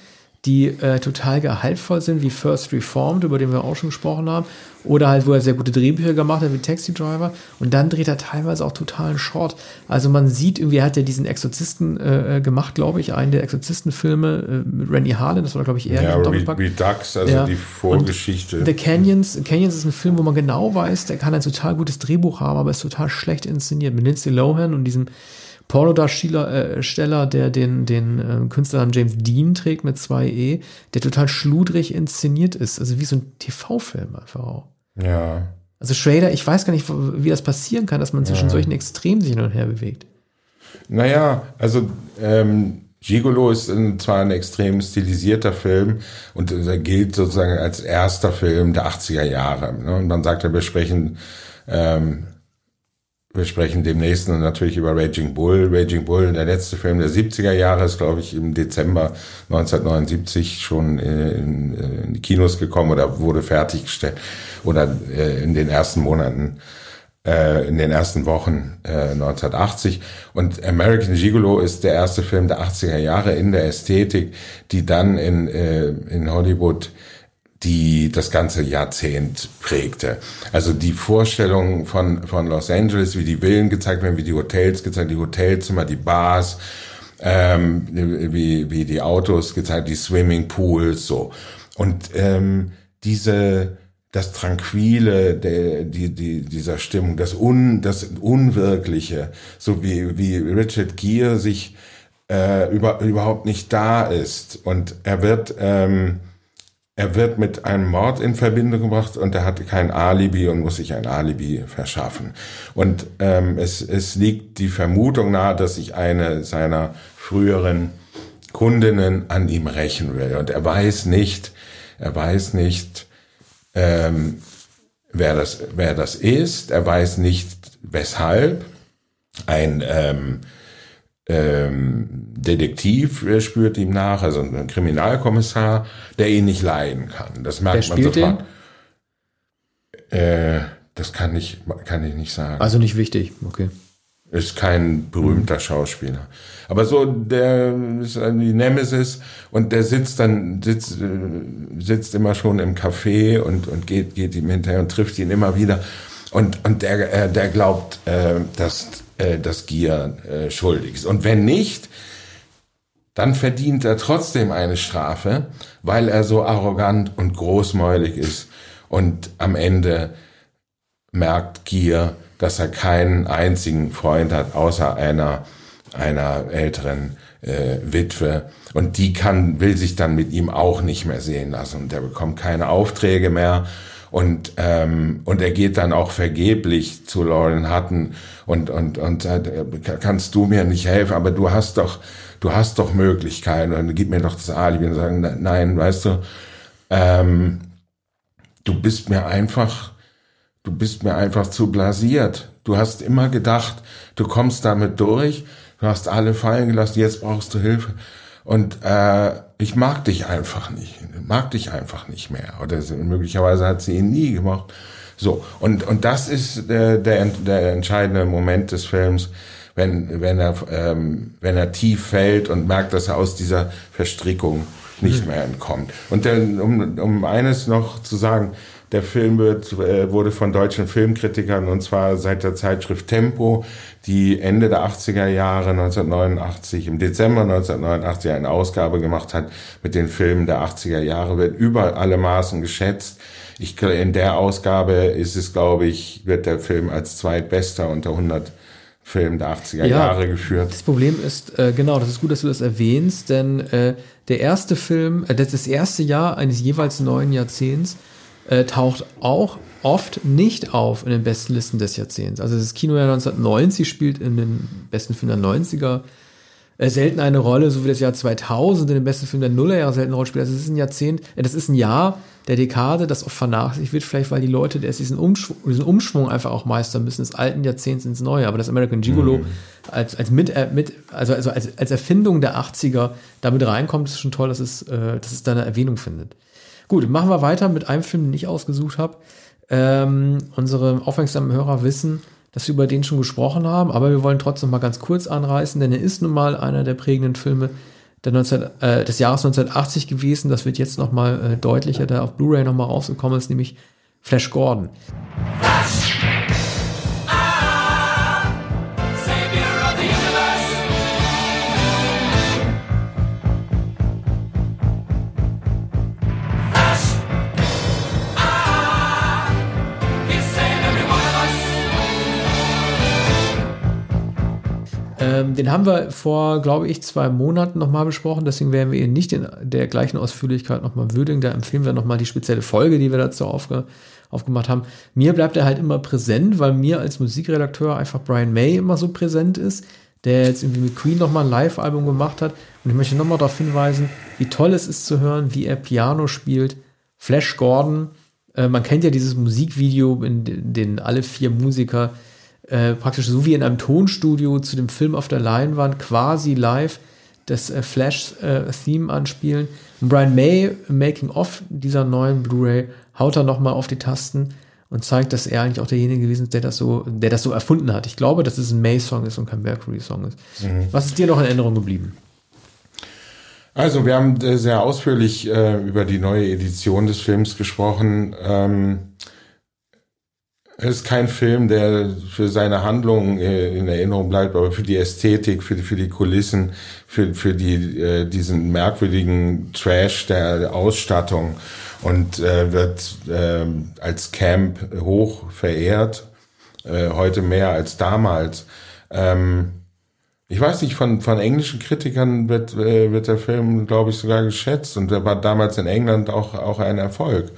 die äh, total gehaltvoll sind, wie First Reformed, über den wir auch schon gesprochen haben, oder halt, wo er sehr gute Drehbücher gemacht hat, wie Taxi Driver, und dann dreht er teilweise auch totalen Short. Also man sieht irgendwie, er hat ja diesen Exorzisten äh, äh gemacht, glaube ich, einen der Exorzistenfilme äh, mit Randy Harlan, das war, glaube ich, eher ja, Doppelpack. Redux, also ja. die Vorgeschichte. Und The Canyons, Canyons ist ein Film, wo man genau weiß, der kann ein total gutes Drehbuch haben, aber ist total schlecht inszeniert, mit Lindsay Lohan und diesem Pornodarsteller, äh, der den, den äh, Künstlernamen James Dean trägt mit zwei E, der total schludrig inszeniert ist. Also wie so ein TV-Film einfach auch. Ja. Also Schrader, ich weiß gar nicht, wie das passieren kann, dass man zwischen ja. solchen Extremen sich hin und her bewegt. Naja, also ähm, Gigolo ist ein, zwar ein extrem stilisierter Film und er gilt sozusagen als erster Film der 80er Jahre. Ne? Und man sagt ja, wir sprechen ähm, wir sprechen demnächst natürlich über Raging Bull. Raging Bull, der letzte Film der 70er Jahre, ist, glaube ich, im Dezember 1979 schon in, in die Kinos gekommen oder wurde fertiggestellt oder äh, in den ersten Monaten äh, in den ersten Wochen äh, 1980. Und American Gigolo ist der erste Film der 80er Jahre in der Ästhetik, die dann in, äh, in Hollywood die das ganze Jahrzehnt prägte. Also die Vorstellung von, von Los Angeles, wie die Villen gezeigt werden, wie die Hotels gezeigt, die Hotelzimmer, die Bars, ähm, wie, wie die Autos gezeigt, die Swimmingpools, so. Und ähm, diese, das Tranquile der, die, die, dieser Stimmung, das, Un, das Unwirkliche, so wie, wie Richard Gere sich äh, über, überhaupt nicht da ist. Und er wird, ähm, er wird mit einem Mord in Verbindung gebracht und er hat kein Alibi und muss sich ein Alibi verschaffen. Und ähm, es, es liegt die Vermutung nahe, dass sich eine seiner früheren Kundinnen an ihm rächen will. Und er weiß nicht, er weiß nicht, ähm, wer, das, wer das ist. Er weiß nicht, weshalb. Ein ähm, ähm, Detektiv spürt ihm nach, also ein Kriminalkommissar, der ihn nicht leiden kann. Das merkt wer man sofort. Äh, das kann ich, kann ich nicht sagen. Also nicht wichtig, okay. Ist kein berühmter mhm. Schauspieler. Aber so, der ist die Nemesis und der sitzt dann, sitzt, äh, sitzt immer schon im Café und, und geht, geht ihm hinterher und trifft ihn immer wieder. Und, und der, äh, der glaubt, äh, dass, äh, dass Gier äh, schuldig ist. Und wenn nicht, dann verdient er trotzdem eine Strafe, weil er so arrogant und großmäulig ist. Und am Ende merkt Gier, dass er keinen einzigen Freund hat, außer einer, einer älteren äh, Witwe. Und die kann, will sich dann mit ihm auch nicht mehr sehen lassen. Und er bekommt keine Aufträge mehr. Und, ähm, und er geht dann auch vergeblich zu Lauren Hutton und, und, und sagt, äh, kannst du mir nicht helfen, aber du hast doch, du hast doch Möglichkeiten und gib mir doch das Alibi und sagen, nein, weißt du, ähm, du bist mir einfach, du bist mir einfach zu blasiert. Du hast immer gedacht, du kommst damit durch, du hast alle fallen gelassen, jetzt brauchst du Hilfe. Und äh, ich mag dich einfach nicht, mag dich einfach nicht mehr. Oder möglicherweise hat sie ihn nie gemacht. So, und, und das ist der, der, der entscheidende Moment des Films, wenn, wenn, er, ähm, wenn er tief fällt und merkt, dass er aus dieser Verstrickung nicht mehr entkommt. Und dann, um, um eines noch zu sagen, der Film wird, äh, wurde von deutschen Filmkritikern und zwar seit der Zeitschrift Tempo, die Ende der 80er Jahre 1989, im Dezember 1989 eine Ausgabe gemacht hat mit den Filmen der 80er Jahre, wird über alle Maßen geschätzt. Ich, in der Ausgabe ist es, glaube ich, wird der Film als zweitbester unter 100 Film der 80er ja, Jahre geführt. Das Problem ist, äh, genau, das ist gut, dass du das erwähnst, denn äh, der erste Film, äh, das, das erste Jahr eines jeweils neuen Jahrzehnts äh, taucht auch oft nicht auf in den besten Listen des Jahrzehnts. Also das Kinojahr 1990 spielt in den besten Filmen der 90er äh, selten eine Rolle, so wie das Jahr 2000 in den besten Filmen der Nullerjahre selten eine Rolle spielt. Also das ist ein Jahrzehnt, äh, das ist ein Jahr der Dekade, das oft vernachlässigt wird, vielleicht weil die Leute erst diesen Umschwung, diesen Umschwung einfach auch meistern müssen, des alten Jahrzehnts ins Neue. Aber das American Gigolo mhm. als, als, mit, äh, mit, also, also als, als Erfindung der 80er damit reinkommt, ist schon toll, dass es, äh, dass es da eine Erwähnung findet. Gut, machen wir weiter mit einem Film, den ich ausgesucht habe. Ähm, unsere aufmerksamen Hörer wissen, dass wir über den schon gesprochen haben, aber wir wollen trotzdem mal ganz kurz anreißen, denn er ist nun mal einer der prägenden Filme der 19, äh, des Jahres 1980 gewesen. Das wird jetzt noch mal äh, deutlicher, da auf Blu-ray noch mal rausgekommen ist, nämlich Flash Gordon. Flash! Den haben wir vor, glaube ich, zwei Monaten nochmal besprochen. Deswegen werden wir ihn nicht in der gleichen Ausführlichkeit nochmal würdigen. Da empfehlen wir nochmal die spezielle Folge, die wir dazu aufge aufgemacht haben. Mir bleibt er halt immer präsent, weil mir als Musikredakteur einfach Brian May immer so präsent ist, der jetzt irgendwie mit Queen nochmal ein Live-Album gemacht hat. Und ich möchte nochmal darauf hinweisen, wie toll es ist zu hören, wie er Piano spielt. Flash Gordon, äh, man kennt ja dieses Musikvideo, in dem alle vier Musiker äh, praktisch so wie in einem Tonstudio zu dem Film auf der Leinwand quasi live das äh, Flash-Theme äh, anspielen. Und Brian May, Making of dieser neuen Blu-ray, haut da nochmal auf die Tasten und zeigt, dass er eigentlich auch derjenige gewesen ist, der das so, der das so erfunden hat. Ich glaube, dass es ein May-Song ist und kein Mercury-Song ist. Mhm. Was ist dir noch in Erinnerung geblieben? Also, wir haben äh, sehr ausführlich äh, über die neue Edition des Films gesprochen. Ähm, es ist kein Film, der für seine Handlung äh, in Erinnerung bleibt, aber für die Ästhetik, für die, für die Kulissen, für, für die, äh, diesen merkwürdigen Trash der Ausstattung und äh, wird äh, als Camp hoch verehrt, äh, heute mehr als damals. Ähm, ich weiß nicht, von, von englischen Kritikern wird, äh, wird der Film, glaube ich, sogar geschätzt und der war damals in England auch, auch ein Erfolg.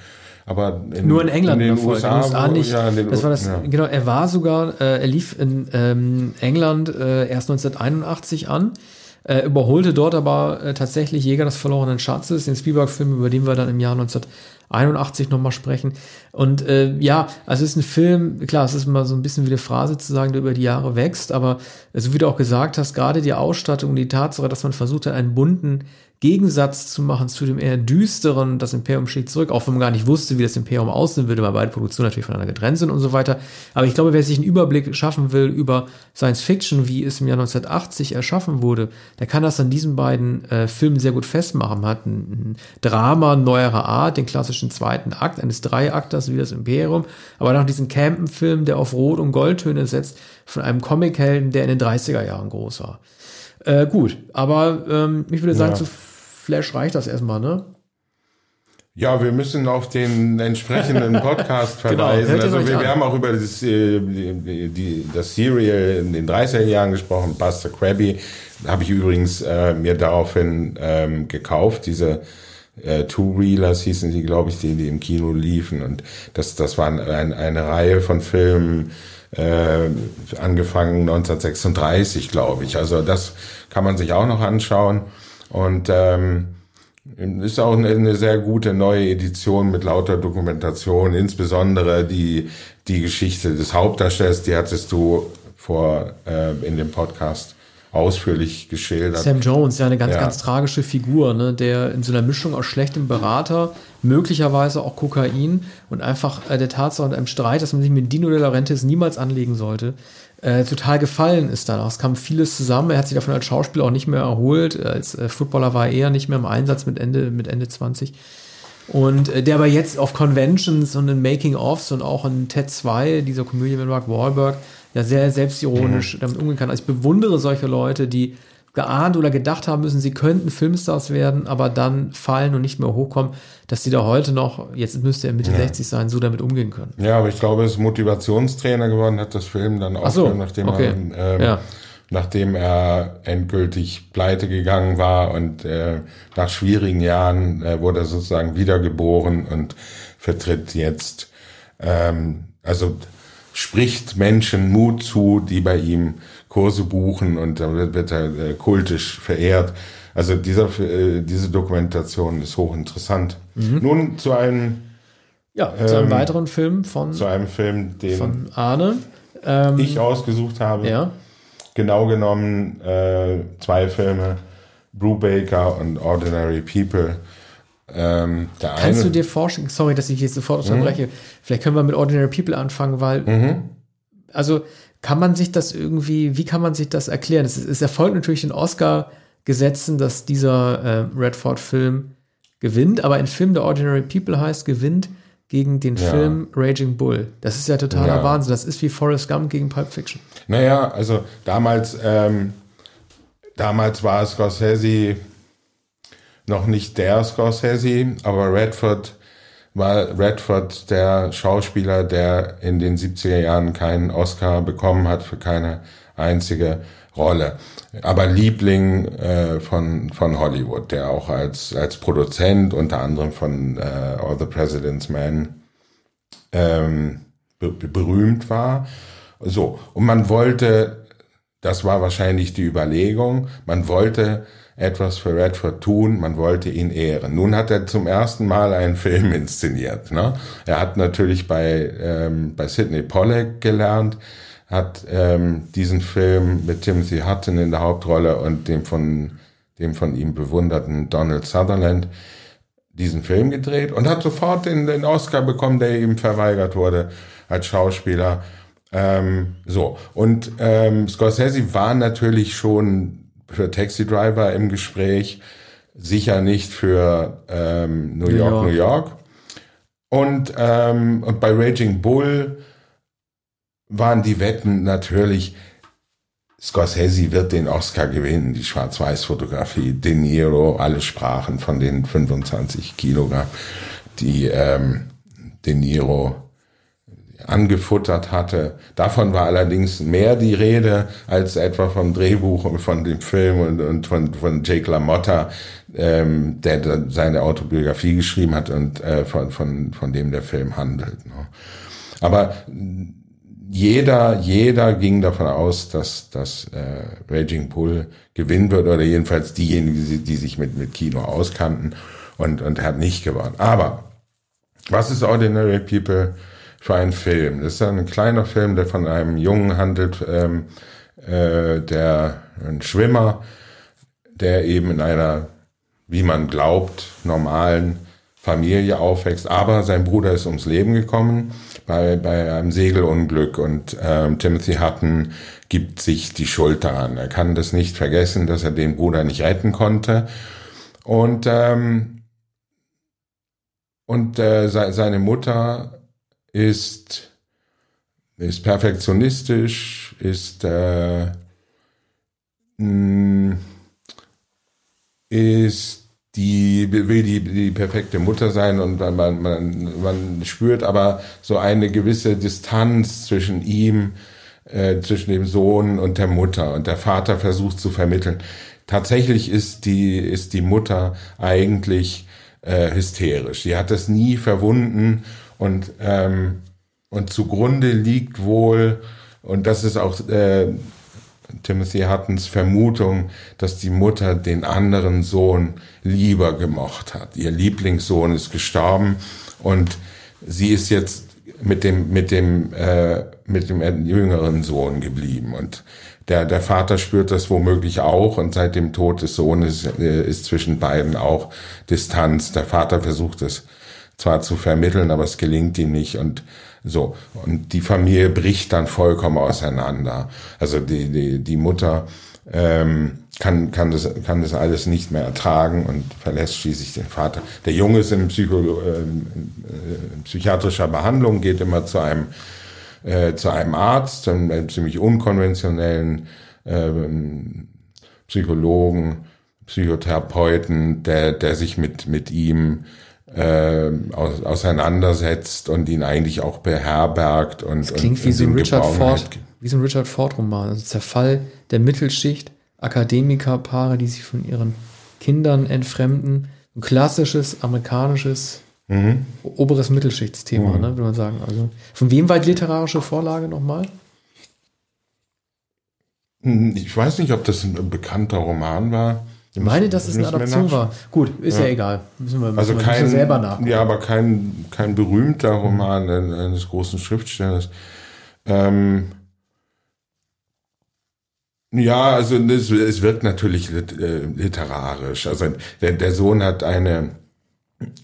Aber in, nur in England in den Erfolg, USA, in den USA nicht. Ja, den, das war das, ja. genau, er war sogar, äh, er lief in ähm, England äh, erst 1981 an äh, überholte dort aber äh, tatsächlich Jäger des verlorenen Schatzes, den Spielberg-Film, über den wir dann im Jahr 1981 nochmal sprechen. Und äh, ja, also es ist ein Film, klar, es ist immer so ein bisschen wie eine Phrase zu sagen, der über die Jahre wächst, aber so wie du auch gesagt hast, gerade die Ausstattung die Tatsache, dass man versucht hat, einen bunten Gegensatz zu machen zu dem eher düsteren, das Imperium schlägt zurück, auch wenn man gar nicht wusste, wie das Imperium aussehen würde, weil beide Produktionen natürlich voneinander getrennt sind und so weiter. Aber ich glaube, wer sich einen Überblick schaffen will über Science Fiction, wie es im Jahr 1980 erschaffen wurde, der kann das an diesen beiden äh, Filmen sehr gut festmachen. Man hat ein, ein Drama neuerer Art, den klassischen zweiten Akt eines Dreiakters wie das Imperium, aber dann auch diesen Campen-Film, der auf Rot- und Goldtöne setzt, von einem Comichelden, der in den 30er Jahren groß war. Äh, gut, aber ähm, ich würde sagen, ja. zu Flash reicht das erstmal, ne? Ja, wir müssen auf den entsprechenden Podcast genau, verweisen. genau, also wir, wir, haben auch über das, äh, die, die, das Serial in den 30er Jahren gesprochen, Buster Krabby. Habe ich übrigens äh, mir daraufhin ähm, gekauft, diese äh, Two-Reelers hießen sie, glaube ich, die, die im Kino liefen. Und das, das war ein, eine Reihe von Filmen, äh, angefangen 1936, glaube ich. Also das kann man sich auch noch anschauen. Und ähm, ist auch eine, sehr gute neue Edition mit lauter Dokumentation, insbesondere die, die Geschichte des Hauptdarstellers, die hattest du vor äh, in dem Podcast ausführlich geschildert. Sam Jones, ja eine ganz, ja. ganz tragische Figur, ne, der in so einer Mischung aus schlechtem Berater, möglicherweise auch Kokain und einfach äh, der Tatsache und einem Streit, dass man sich mit Dino de Laurentiis niemals anlegen sollte, äh, total gefallen ist danach. Es kam vieles zusammen. Er hat sich davon als Schauspieler auch nicht mehr erholt. Als äh, Footballer war er eher nicht mehr im Einsatz mit Ende, mit Ende 20. Und äh, der aber jetzt auf Conventions und in Making-ofs und auch in TED 2, dieser Komödie mit Mark Wahlberg, ja sehr selbstironisch mhm. damit umgehen kann. Also ich bewundere solche Leute, die geahnt oder gedacht haben müssen, sie könnten Filmstars werden, aber dann fallen und nicht mehr hochkommen, dass sie da heute noch, jetzt müsste er Mitte ja. 60 sein, so damit umgehen können. Ja, aber ich glaube, er ist Motivationstrainer geworden, hat das Film dann auch, so, nachdem, okay. er, ähm, ja. nachdem er endgültig pleite gegangen war und äh, nach schwierigen Jahren äh, wurde er sozusagen wiedergeboren und vertritt jetzt, ähm, also spricht Menschen Mut zu, die bei ihm Kurse buchen und dann wird er äh, kultisch verehrt. Also dieser, äh, diese Dokumentation ist hochinteressant. Mhm. Nun zu einem ja, zu einem ähm, weiteren Film von zu einem Film, den von Arne ähm, ich ausgesucht habe. Ja. Genau genommen äh, zwei Filme, Brubaker und Ordinary People. Ähm, Kannst du dir vorstellen, sorry, dass ich jetzt sofort unterbreche, mhm. vielleicht können wir mit Ordinary People anfangen, weil mhm. also kann man sich das irgendwie, wie kann man sich das erklären? Es, es erfolgt natürlich in Oscar-Gesetzen, dass dieser äh, Redford-Film gewinnt, aber ein Film, der Ordinary People heißt, gewinnt gegen den ja. Film Raging Bull. Das ist ja totaler ja. Wahnsinn. Das ist wie Forrest Gump gegen Pulp Fiction. Naja, also damals, ähm, damals war Scorsese noch nicht der Scorsese, aber Redford war Redford der Schauspieler, der in den 70er Jahren keinen Oscar bekommen hat für keine einzige Rolle. Aber Liebling äh, von, von Hollywood, der auch als, als Produzent unter anderem von äh, All the President's Men ähm, be berühmt war. So, und man wollte, das war wahrscheinlich die Überlegung, man wollte etwas für Redford tun, man wollte ihn ehren. Nun hat er zum ersten Mal einen Film inszeniert. Ne? Er hat natürlich bei, ähm, bei Sidney Pollack gelernt, hat ähm, diesen Film mit Timothy Hutton in der Hauptrolle und dem von, dem von ihm bewunderten Donald Sutherland diesen Film gedreht und hat sofort den, den Oscar bekommen, der ihm verweigert wurde als Schauspieler. Ähm, so, und ähm, Scorsese war natürlich schon für Taxi Driver im Gespräch, sicher nicht für ähm, New, New York, York, New York. Und, ähm, und bei Raging Bull waren die Wetten natürlich, Scorsese wird den Oscar gewinnen, die Schwarz-Weiß-Fotografie, De Niro, alle sprachen von den 25 Kilogramm, die ähm, De Niro angefuttert hatte. Davon war allerdings mehr die Rede als etwa vom Drehbuch und von dem Film und, und von, von Jake LaMotta, ähm, der seine Autobiografie geschrieben hat und äh, von, von, von dem der Film handelt. Ne? Aber jeder, jeder ging davon aus, dass, dass äh, Raging Bull gewinnen wird oder jedenfalls diejenigen, die, die sich mit, mit Kino auskannten und, und hat nicht gewonnen. Aber was ist Ordinary People für ein Film? Das ist ein kleiner Film, der von einem Jungen handelt, ähm, äh, der ein Schwimmer, der eben in einer, wie man glaubt, normalen Familie aufwächst, aber sein Bruder ist ums Leben gekommen bei, bei einem Segelunglück und ähm, Timothy Hutton gibt sich die Schuld daran. Er kann das nicht vergessen, dass er den Bruder nicht retten konnte und ähm, und äh, seine Mutter ist ist perfektionistisch, ist äh, mh, ist die will die, die perfekte Mutter sein und man, man, man spürt aber so eine gewisse Distanz zwischen ihm, äh, zwischen dem Sohn und der Mutter und der Vater versucht zu vermitteln. Tatsächlich ist die, ist die Mutter eigentlich äh, hysterisch. Sie hat das nie verwunden und, ähm, und zugrunde liegt wohl, und das ist auch äh, Timothy Huttons Vermutung, dass die Mutter den anderen Sohn lieber gemocht hat. Ihr Lieblingssohn ist gestorben und sie ist jetzt mit dem mit dem äh, mit dem jüngeren Sohn geblieben und der der Vater spürt das womöglich auch und seit dem Tod des Sohnes äh, ist zwischen beiden auch Distanz. Der Vater versucht es zwar zu vermitteln, aber es gelingt ihm nicht und so. Und die Familie bricht dann vollkommen auseinander. Also die, die, die Mutter ähm, kann, kann, das, kann das alles nicht mehr ertragen und verlässt schließlich den Vater. Der Junge ist in, Psycho, äh, in psychiatrischer Behandlung, geht immer zu einem, äh, zu einem Arzt, einem ziemlich unkonventionellen äh, Psychologen, Psychotherapeuten, der, der sich mit, mit ihm äh, auseinandersetzt und ihn eigentlich auch beherbergt und das klingt und, wie so ein Richard Ford wie so ein Richard Ford Roman also Zerfall der Mittelschicht Akademikerpaare die sich von ihren Kindern entfremden. Ein klassisches amerikanisches mhm. oberes Mittelschichtsthema mhm. ne, würde man sagen. Also von wem war die literarische Vorlage nochmal? Hm, ich weiß nicht ob das ein bekannter Roman war ich meine, dass es eine Adaption war. Gut, ist ja, ja egal. Müssen wir, müssen also wir kein, selber nachgucken. Ja, aber kein, kein berühmter Roman eines großen Schriftstellers. Ähm, ja, also es, es wirkt natürlich äh, literarisch. Also der, der Sohn hat eine,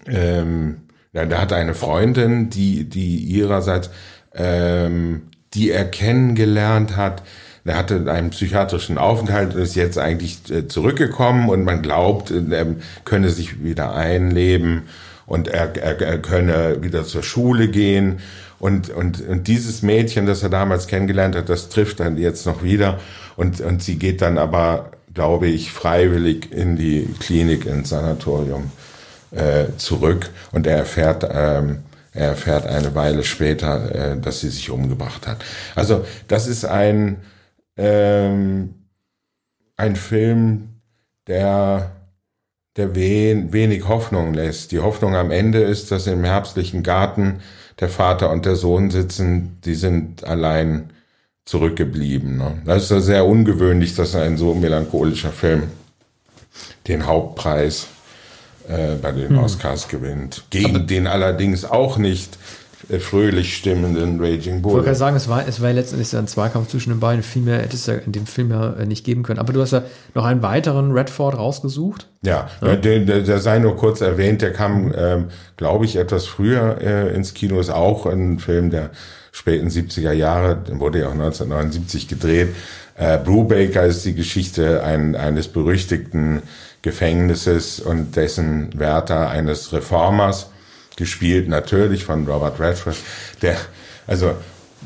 ähm, ja, der hat eine Freundin, die, die ihrerseits, ähm, die er kennengelernt hat, er hatte einen psychiatrischen Aufenthalt und ist jetzt eigentlich äh, zurückgekommen und man glaubt, äh, er könne sich wieder einleben und er, er, er könne wieder zur Schule gehen. Und, und, und dieses Mädchen, das er damals kennengelernt hat, das trifft dann jetzt noch wieder. Und, und sie geht dann aber, glaube ich, freiwillig in die Klinik, ins Sanatorium äh, zurück. Und er erfährt, ähm, er erfährt eine Weile später, äh, dass sie sich umgebracht hat. Also das ist ein, ähm, ein Film, der, der wen, wenig Hoffnung lässt. Die Hoffnung am Ende ist, dass im herbstlichen Garten der Vater und der Sohn sitzen, die sind allein zurückgeblieben. Ne? Das ist sehr ungewöhnlich, dass ein so melancholischer Film den Hauptpreis äh, bei den hm. Oscars gewinnt. Gegen Aber den allerdings auch nicht fröhlich stimmenden Raging Bull. Ich wollte gerade sagen, es war, es war letztendlich ein Zweikampf zwischen den beiden. Viel mehr hätte es ja in dem Film ja äh, nicht geben können. Aber du hast ja noch einen weiteren Redford rausgesucht. Ja, ja. Der, der, der sei nur kurz erwähnt, der kam, ähm, glaube ich, etwas früher äh, ins Kino, ist auch ein Film der späten 70er Jahre, wurde ja auch 1979 gedreht. Äh, Brubaker ist die Geschichte ein, eines berüchtigten Gefängnisses und dessen Wärter eines Reformers gespielt, natürlich von Robert Redford, der, also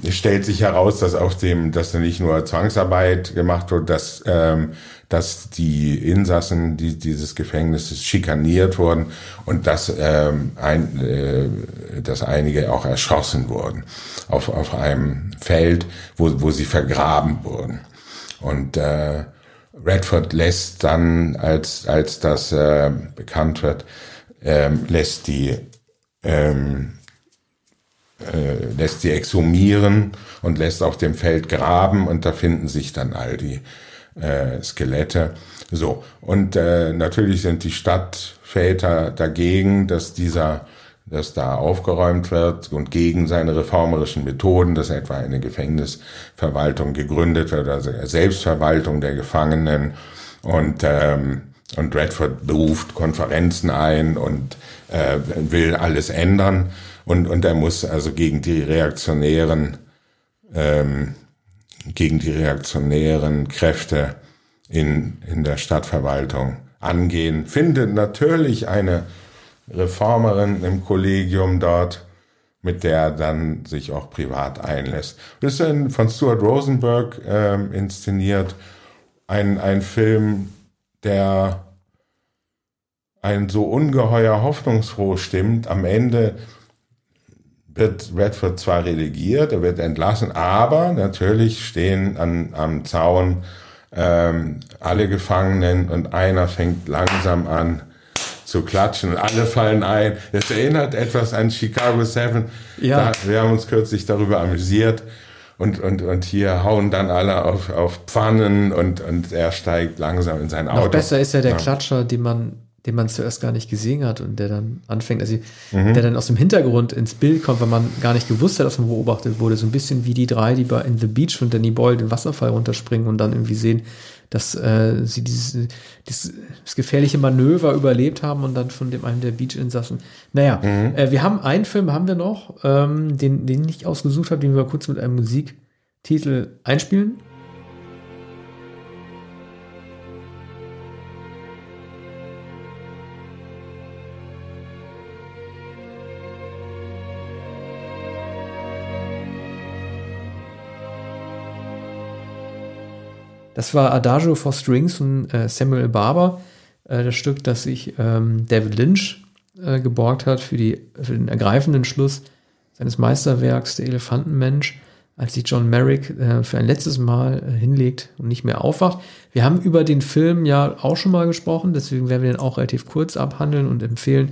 es stellt sich heraus, dass auf dem, dass da nicht nur Zwangsarbeit gemacht wird, dass, ähm, dass die Insassen die, dieses Gefängnisses schikaniert wurden und dass, ähm, ein, äh, dass einige auch erschossen wurden auf, auf einem Feld, wo, wo sie vergraben wurden. Und äh, Redford lässt dann, als, als das äh, bekannt wird, ähm, lässt die ähm, äh, lässt sie exhumieren und lässt auf dem Feld graben und da finden sich dann all die äh, Skelette. So und äh, natürlich sind die Stadtväter dagegen, dass dieser dass da aufgeräumt wird und gegen seine reformerischen Methoden, dass etwa eine Gefängnisverwaltung gegründet wird, also Selbstverwaltung der Gefangenen und ähm, und Redford beruft Konferenzen ein und äh, will alles ändern und, und er muss also gegen die reaktionären, ähm, gegen die reaktionären Kräfte in, in der Stadtverwaltung angehen. Findet natürlich eine Reformerin im Kollegium dort, mit der er dann sich auch privat einlässt. Ein, von Stuart Rosenberg ähm, inszeniert, ein, ein Film, der ein so ungeheuer hoffnungsfroh stimmt. Am Ende wird Redford zwar relegiert, er wird entlassen, aber natürlich stehen an, am Zaun ähm, alle Gefangenen und einer fängt langsam an zu klatschen und alle fallen ein. Es erinnert etwas an Chicago 7. Ja. Da, wir haben uns kürzlich darüber amüsiert. Und, und, und hier hauen dann alle auf, auf Pfannen und, und er steigt langsam in sein Auto. Noch besser ist ja der ja. Klatscher, den man den man zuerst gar nicht gesehen hat und der dann anfängt, also mhm. der dann aus dem Hintergrund ins Bild kommt, weil man gar nicht gewusst hat, dass man beobachtet wurde. So ein bisschen wie die drei, die bei In the Beach von Danny Boyle den Wasserfall runterspringen und dann irgendwie sehen, dass äh, sie dieses, dieses das gefährliche Manöver überlebt haben und dann von dem einen der Beach-Insassen. Naja, mhm. äh, wir haben einen Film, haben wir noch, ähm, den, den ich ausgesucht habe, den wir kurz mit einem Musiktitel einspielen. Das war Adagio for Strings von äh, Samuel Barber, äh, das Stück, das sich ähm, David Lynch äh, geborgt hat für, die, für den ergreifenden Schluss seines Meisterwerks Der Elefantenmensch, als sich John Merrick für ein letztes Mal hinlegt und nicht mehr aufwacht. Wir haben über den Film ja auch schon mal gesprochen, deswegen werden wir den auch relativ kurz abhandeln und empfehlen,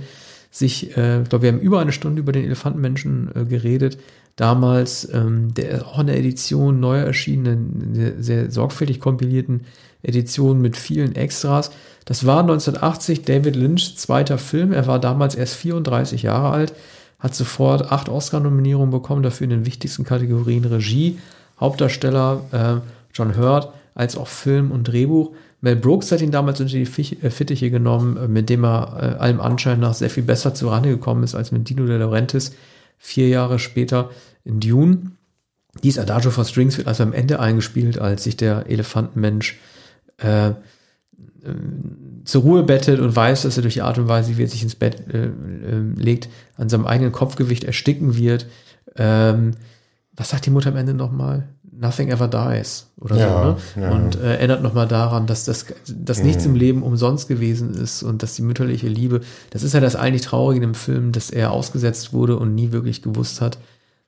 sich, ich glaube, wir haben über eine Stunde über den Elefantenmenschen geredet damals, ähm, der auch in der Edition neu erschienenen, sehr, sehr sorgfältig kompilierten Edition mit vielen Extras. Das war 1980 David Lynchs zweiter Film. Er war damals erst 34 Jahre alt, hat sofort acht Oscar-Nominierungen bekommen, dafür in den wichtigsten Kategorien Regie, Hauptdarsteller äh, John Hurt, als auch Film und Drehbuch. Mel Brooks hat ihn damals unter die äh, Fittiche genommen, äh, mit dem er äh, allem Anschein nach sehr viel besser zurande gekommen ist als mit Dino De Laurentiis vier Jahre später in Dune. Dies Adagio for Strings wird also am Ende eingespielt, als sich der Elefantenmensch äh, äh, zur Ruhe bettet und weiß, dass er durch die Art und Weise, wie er sich ins Bett äh, äh, legt, an seinem eigenen Kopfgewicht ersticken wird. Ähm, was sagt die Mutter am Ende nochmal? Nothing ever dies oder ja, so. Ne? Ja. Und äh, erinnert nochmal daran, dass das dass mhm. nichts im Leben umsonst gewesen ist und dass die mütterliche Liebe, das ist ja das eigentlich Traurige im Film, dass er ausgesetzt wurde und nie wirklich gewusst hat,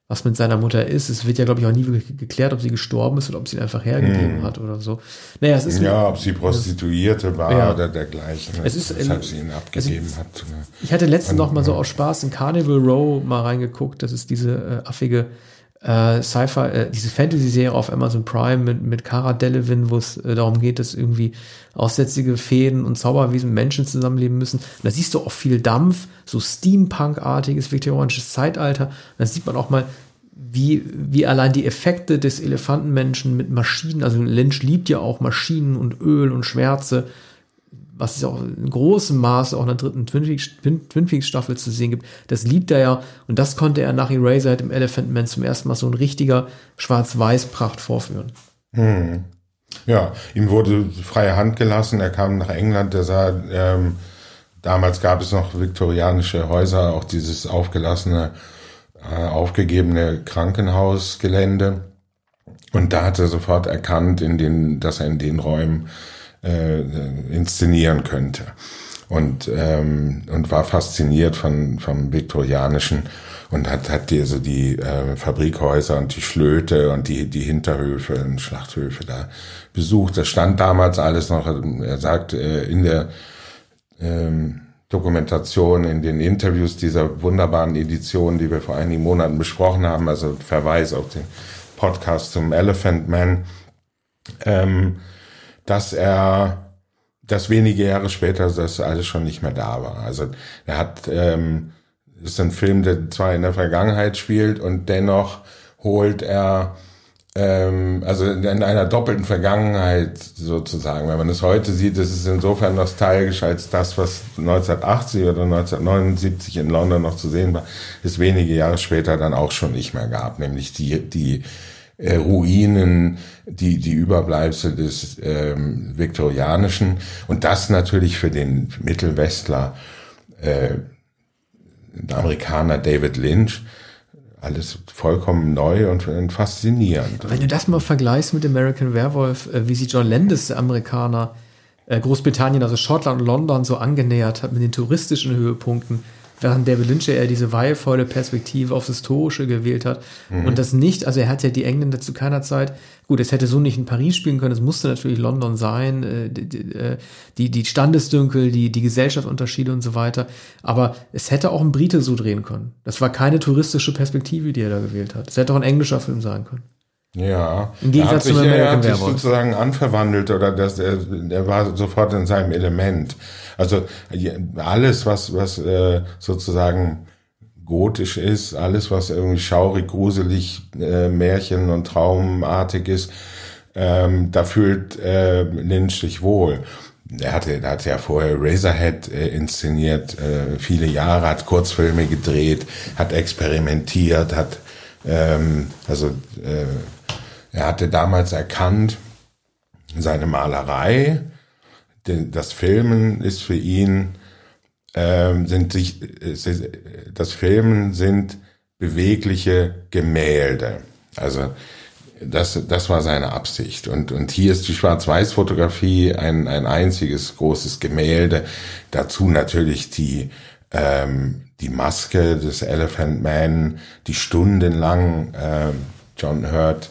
was mit seiner Mutter ist. Es wird ja, glaube ich, auch nie wirklich geklärt, ob sie gestorben ist oder ob sie ihn einfach hergegeben mm. hat oder so. Naja, es ist ja, ob sie Prostituierte war ja. oder dergleichen. Es ist, weshalb sie ihn abgegeben also, hat. Ich hatte letztens noch mal so aus Spaß in Carnival Row mal reingeguckt. Das ist diese äh, affige äh, Sci-Fi, äh, diese Fantasy-Serie auf Amazon Prime mit, mit Cara Delevingne, wo es äh, darum geht, dass irgendwie aussätzige Fäden und Zauberwesen Menschen zusammenleben müssen. Da siehst du auch viel Dampf, so Steampunk-artiges viktorianisches Zeitalter. Da sieht man auch mal, wie, wie allein die Effekte des Elefantenmenschen mit Maschinen, also Lynch liebt ja auch Maschinen und Öl und Schwärze, was es auch in großem Maße auch in der dritten Twin Peaks, Twin Peaks Staffel zu sehen gibt, das liebt er ja und das konnte er nach Eraserhead im Elephant Man zum ersten Mal so ein richtiger Schwarz-Weiß-Pracht vorführen. Hm. Ja, ihm wurde freie Hand gelassen, er kam nach England, der sah, ähm, damals gab es noch viktorianische Häuser, auch dieses aufgelassene, äh, aufgegebene Krankenhausgelände. Und da hat er sofort erkannt, in den, dass er in den Räumen äh, inszenieren könnte. Und, ähm, und war fasziniert von, vom Viktorianischen und hat, hat die, also die äh, Fabrikhäuser und die Schlöte und die, die Hinterhöfe und Schlachthöfe da besucht. Das stand damals alles noch, er sagt, äh, in der ähm, Dokumentation, in den Interviews dieser wunderbaren Edition, die wir vor einigen Monaten besprochen haben, also Verweis auf den Podcast zum Elephant Man, ähm, dass er, dass wenige Jahre später das alles schon nicht mehr da war. Also er hat, ähm, ist ein Film, der zwar in der Vergangenheit spielt und dennoch holt er ähm, also in einer doppelten Vergangenheit sozusagen. Wenn man es heute sieht, ist es insofern nostalgisch, als das, was 1980 oder 1979 in London noch zu sehen war, es wenige Jahre später dann auch schon nicht mehr gab, nämlich die, die äh, Ruinen, die, die Überbleibsel des ähm, Viktorianischen und das natürlich für den Mittelwestler, äh, Amerikaner David Lynch, alles vollkommen neu und, faszinierend. Wenn du das mal vergleichst mit American Werewolf, äh, wie sich John Landis, der Amerikaner, äh, Großbritannien, also Schottland und London so angenähert hat mit den touristischen Höhepunkten, während David Lynch eher diese weihevolle Perspektive aufs Historische gewählt hat. Mhm. Und das nicht, also er hat ja die Engländer zu keiner Zeit, gut, es hätte so nicht in Paris spielen können, es musste natürlich London sein, äh, äh, die, die Standesdünkel, die, die Gesellschaftsunterschiede und so weiter. Aber es hätte auch ein Brite so drehen können. Das war keine touristische Perspektive, die er da gewählt hat. Es hätte auch ein englischer Film sein können. Ja, Im Gegensatz er hat sich, zum er hat sich sozusagen anverwandelt oder dass er, er war sofort in seinem Element. Also alles, was, was äh, sozusagen gotisch ist, alles, was irgendwie schaurig, gruselig, äh, Märchen und traumartig ist, ähm, da fühlt äh, Lynch sich wohl. Er hatte, er hatte ja vorher Razorhead äh, inszeniert, äh, viele Jahre, hat Kurzfilme gedreht, hat experimentiert, hat ähm, also äh, er hatte damals erkannt, seine Malerei das Filmen ist für ihn, ähm, sind sich, das Filmen sind bewegliche Gemälde. Also das, das war seine Absicht. Und, und hier ist die Schwarz-Weiß-Fotografie ein, ein einziges großes Gemälde. Dazu natürlich die, ähm, die Maske des Elephant Man, die stundenlang äh, John Hurt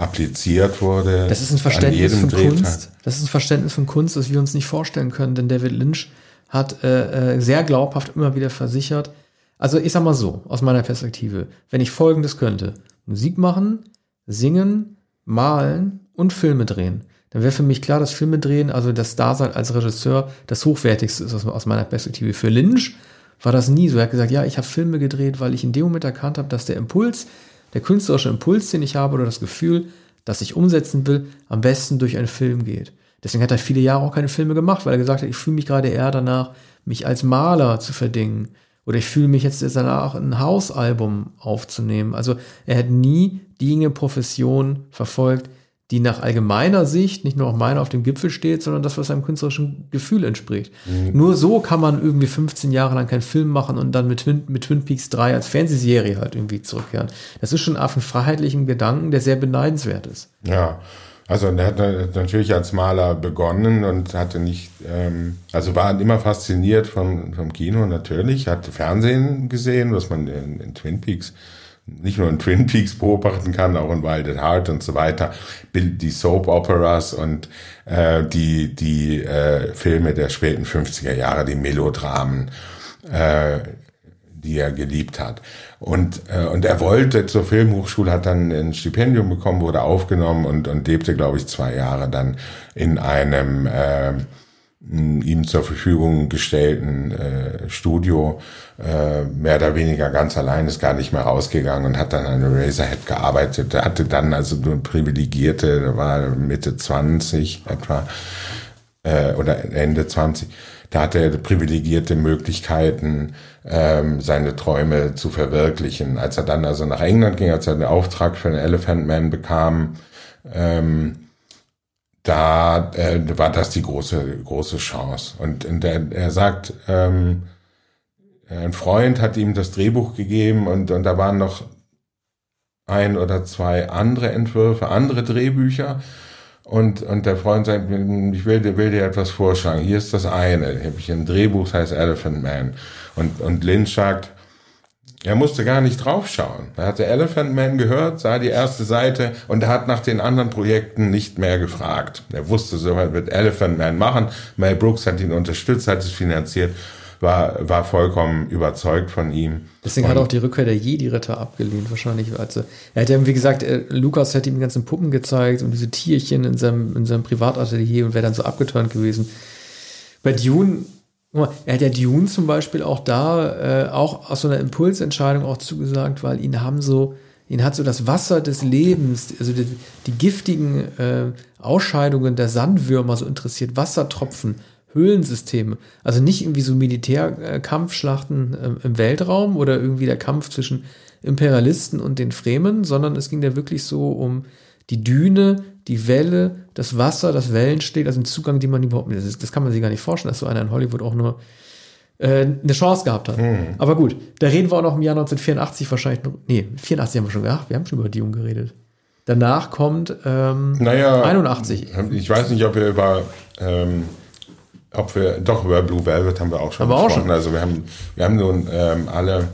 appliziert wurde. Das ist ein Verständnis von Kunst. Das ist ein Verständnis von Kunst, das wir uns nicht vorstellen können, denn David Lynch hat äh, äh, sehr glaubhaft immer wieder versichert. Also ich sag mal so, aus meiner Perspektive, wenn ich Folgendes könnte, Musik machen, singen, malen und Filme drehen, dann wäre für mich klar, dass Filme drehen, also das Dasein als Regisseur, das Hochwertigste ist aus, aus meiner Perspektive. Für Lynch war das nie so. Er hat gesagt, ja, ich habe Filme gedreht, weil ich in dem Moment erkannt habe, dass der Impuls, der künstlerische Impuls, den ich habe oder das Gefühl, das ich umsetzen will, am besten durch einen Film geht. Deswegen hat er viele Jahre auch keine Filme gemacht, weil er gesagt hat, ich fühle mich gerade eher danach, mich als Maler zu verdingen. Oder ich fühle mich jetzt danach, ein Hausalbum aufzunehmen. Also er hat nie die Profession verfolgt, die nach allgemeiner Sicht nicht nur auch meiner auf dem Gipfel steht, sondern das, was seinem künstlerischen Gefühl entspricht. Mhm. Nur so kann man irgendwie 15 Jahre lang keinen Film machen und dann mit Twin, mit Twin Peaks 3 als Fernsehserie halt irgendwie zurückkehren. Das ist schon auf einen freiheitlichen Gedanken, der sehr beneidenswert ist. Ja. Also er hat natürlich als Maler begonnen und hatte nicht, ähm, also war immer fasziniert vom, vom Kino natürlich, hat Fernsehen gesehen, was man in, in Twin Peaks nicht nur in Twin Peaks beobachten kann, auch in Wild at Heart und so weiter, die Soap Operas und äh, die, die äh, Filme der späten 50er Jahre, die Melodramen, äh, die er geliebt hat. Und, äh, und er wollte zur Filmhochschule, hat dann ein Stipendium bekommen, wurde aufgenommen und, und lebte, glaube ich, zwei Jahre dann in einem äh, ihm zur Verfügung gestellten äh, Studio, äh, mehr oder weniger ganz allein, ist gar nicht mehr rausgegangen und hat dann an Razorhead gearbeitet. Er hatte dann also nur privilegierte, war Mitte 20 etwa, äh, oder Ende 20 da hat er privilegierte Möglichkeiten, ähm, seine Träume zu verwirklichen. Als er dann also nach England ging, als er den Auftrag für den Elephant Man bekam, ähm, da äh, war das die große große Chance. Und, und er, er sagt, ähm, ein Freund hat ihm das Drehbuch gegeben und, und da waren noch ein oder zwei andere Entwürfe, andere Drehbücher. Und, und der Freund sagt, ich will, will dir etwas vorschlagen. Hier ist das eine. Hier habe ich ein Drehbuch, das heißt Elephant Man. Und, und Lynch sagt, er musste gar nicht draufschauen. Er hatte Elephant Man gehört, sah die erste Seite und er hat nach den anderen Projekten nicht mehr gefragt. Er wusste, so wird Elephant Man machen. Mel Brooks hat ihn unterstützt, hat es finanziert war, war vollkommen überzeugt von ihm. Deswegen und hat auch die Rückkehr der Jedi-Ritter abgelehnt, wahrscheinlich. Also, er hat ja, wie gesagt, äh, Lukas hat ihm die ganzen Puppen gezeigt und diese Tierchen in seinem, in seinem Privatatelier und wäre dann so abgeturnt gewesen. Bei Dune, er hat ja Dune zum Beispiel auch da, äh, auch aus so einer Impulsentscheidung auch zugesagt, weil ihn haben so, ihn hat so das Wasser des Lebens, also die, die giftigen äh, Ausscheidungen der Sandwürmer so interessiert, Wassertropfen Höhlensysteme. Also nicht irgendwie so Militärkampfschlachten äh, im Weltraum oder irgendwie der Kampf zwischen Imperialisten und den Fremen, sondern es ging da wirklich so um die Düne, die Welle, das Wasser, das Wellensteg, also den Zugang, den man überhaupt nicht, das, das kann man sich gar nicht vorstellen, dass so einer in Hollywood auch nur äh, eine Chance gehabt hat. Hm. Aber gut, da reden wir auch noch im Jahr 1984 wahrscheinlich, noch, nee, 84 haben wir schon gedacht, wir haben schon über Dune geredet. Danach kommt ähm, naja, 81. Ich weiß nicht, ob wir über ähm, ob wir, doch, über Blue Velvet haben wir auch schon Aber gesprochen. Auch schon. Also wir haben, wir haben nun ähm, alle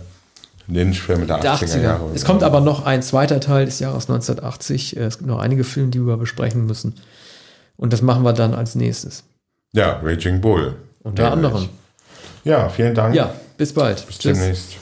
Lynch-Filme der, der 80er, 80er, Jahre. Es kommt aber noch ein zweiter Teil des Jahres 1980. Äh, es gibt noch einige Filme, die wir besprechen müssen. Und das machen wir dann als nächstes. Ja, Raging Bull. Unter anderem. Ja, vielen Dank. Ja, bis bald. Bis Tschüss. demnächst.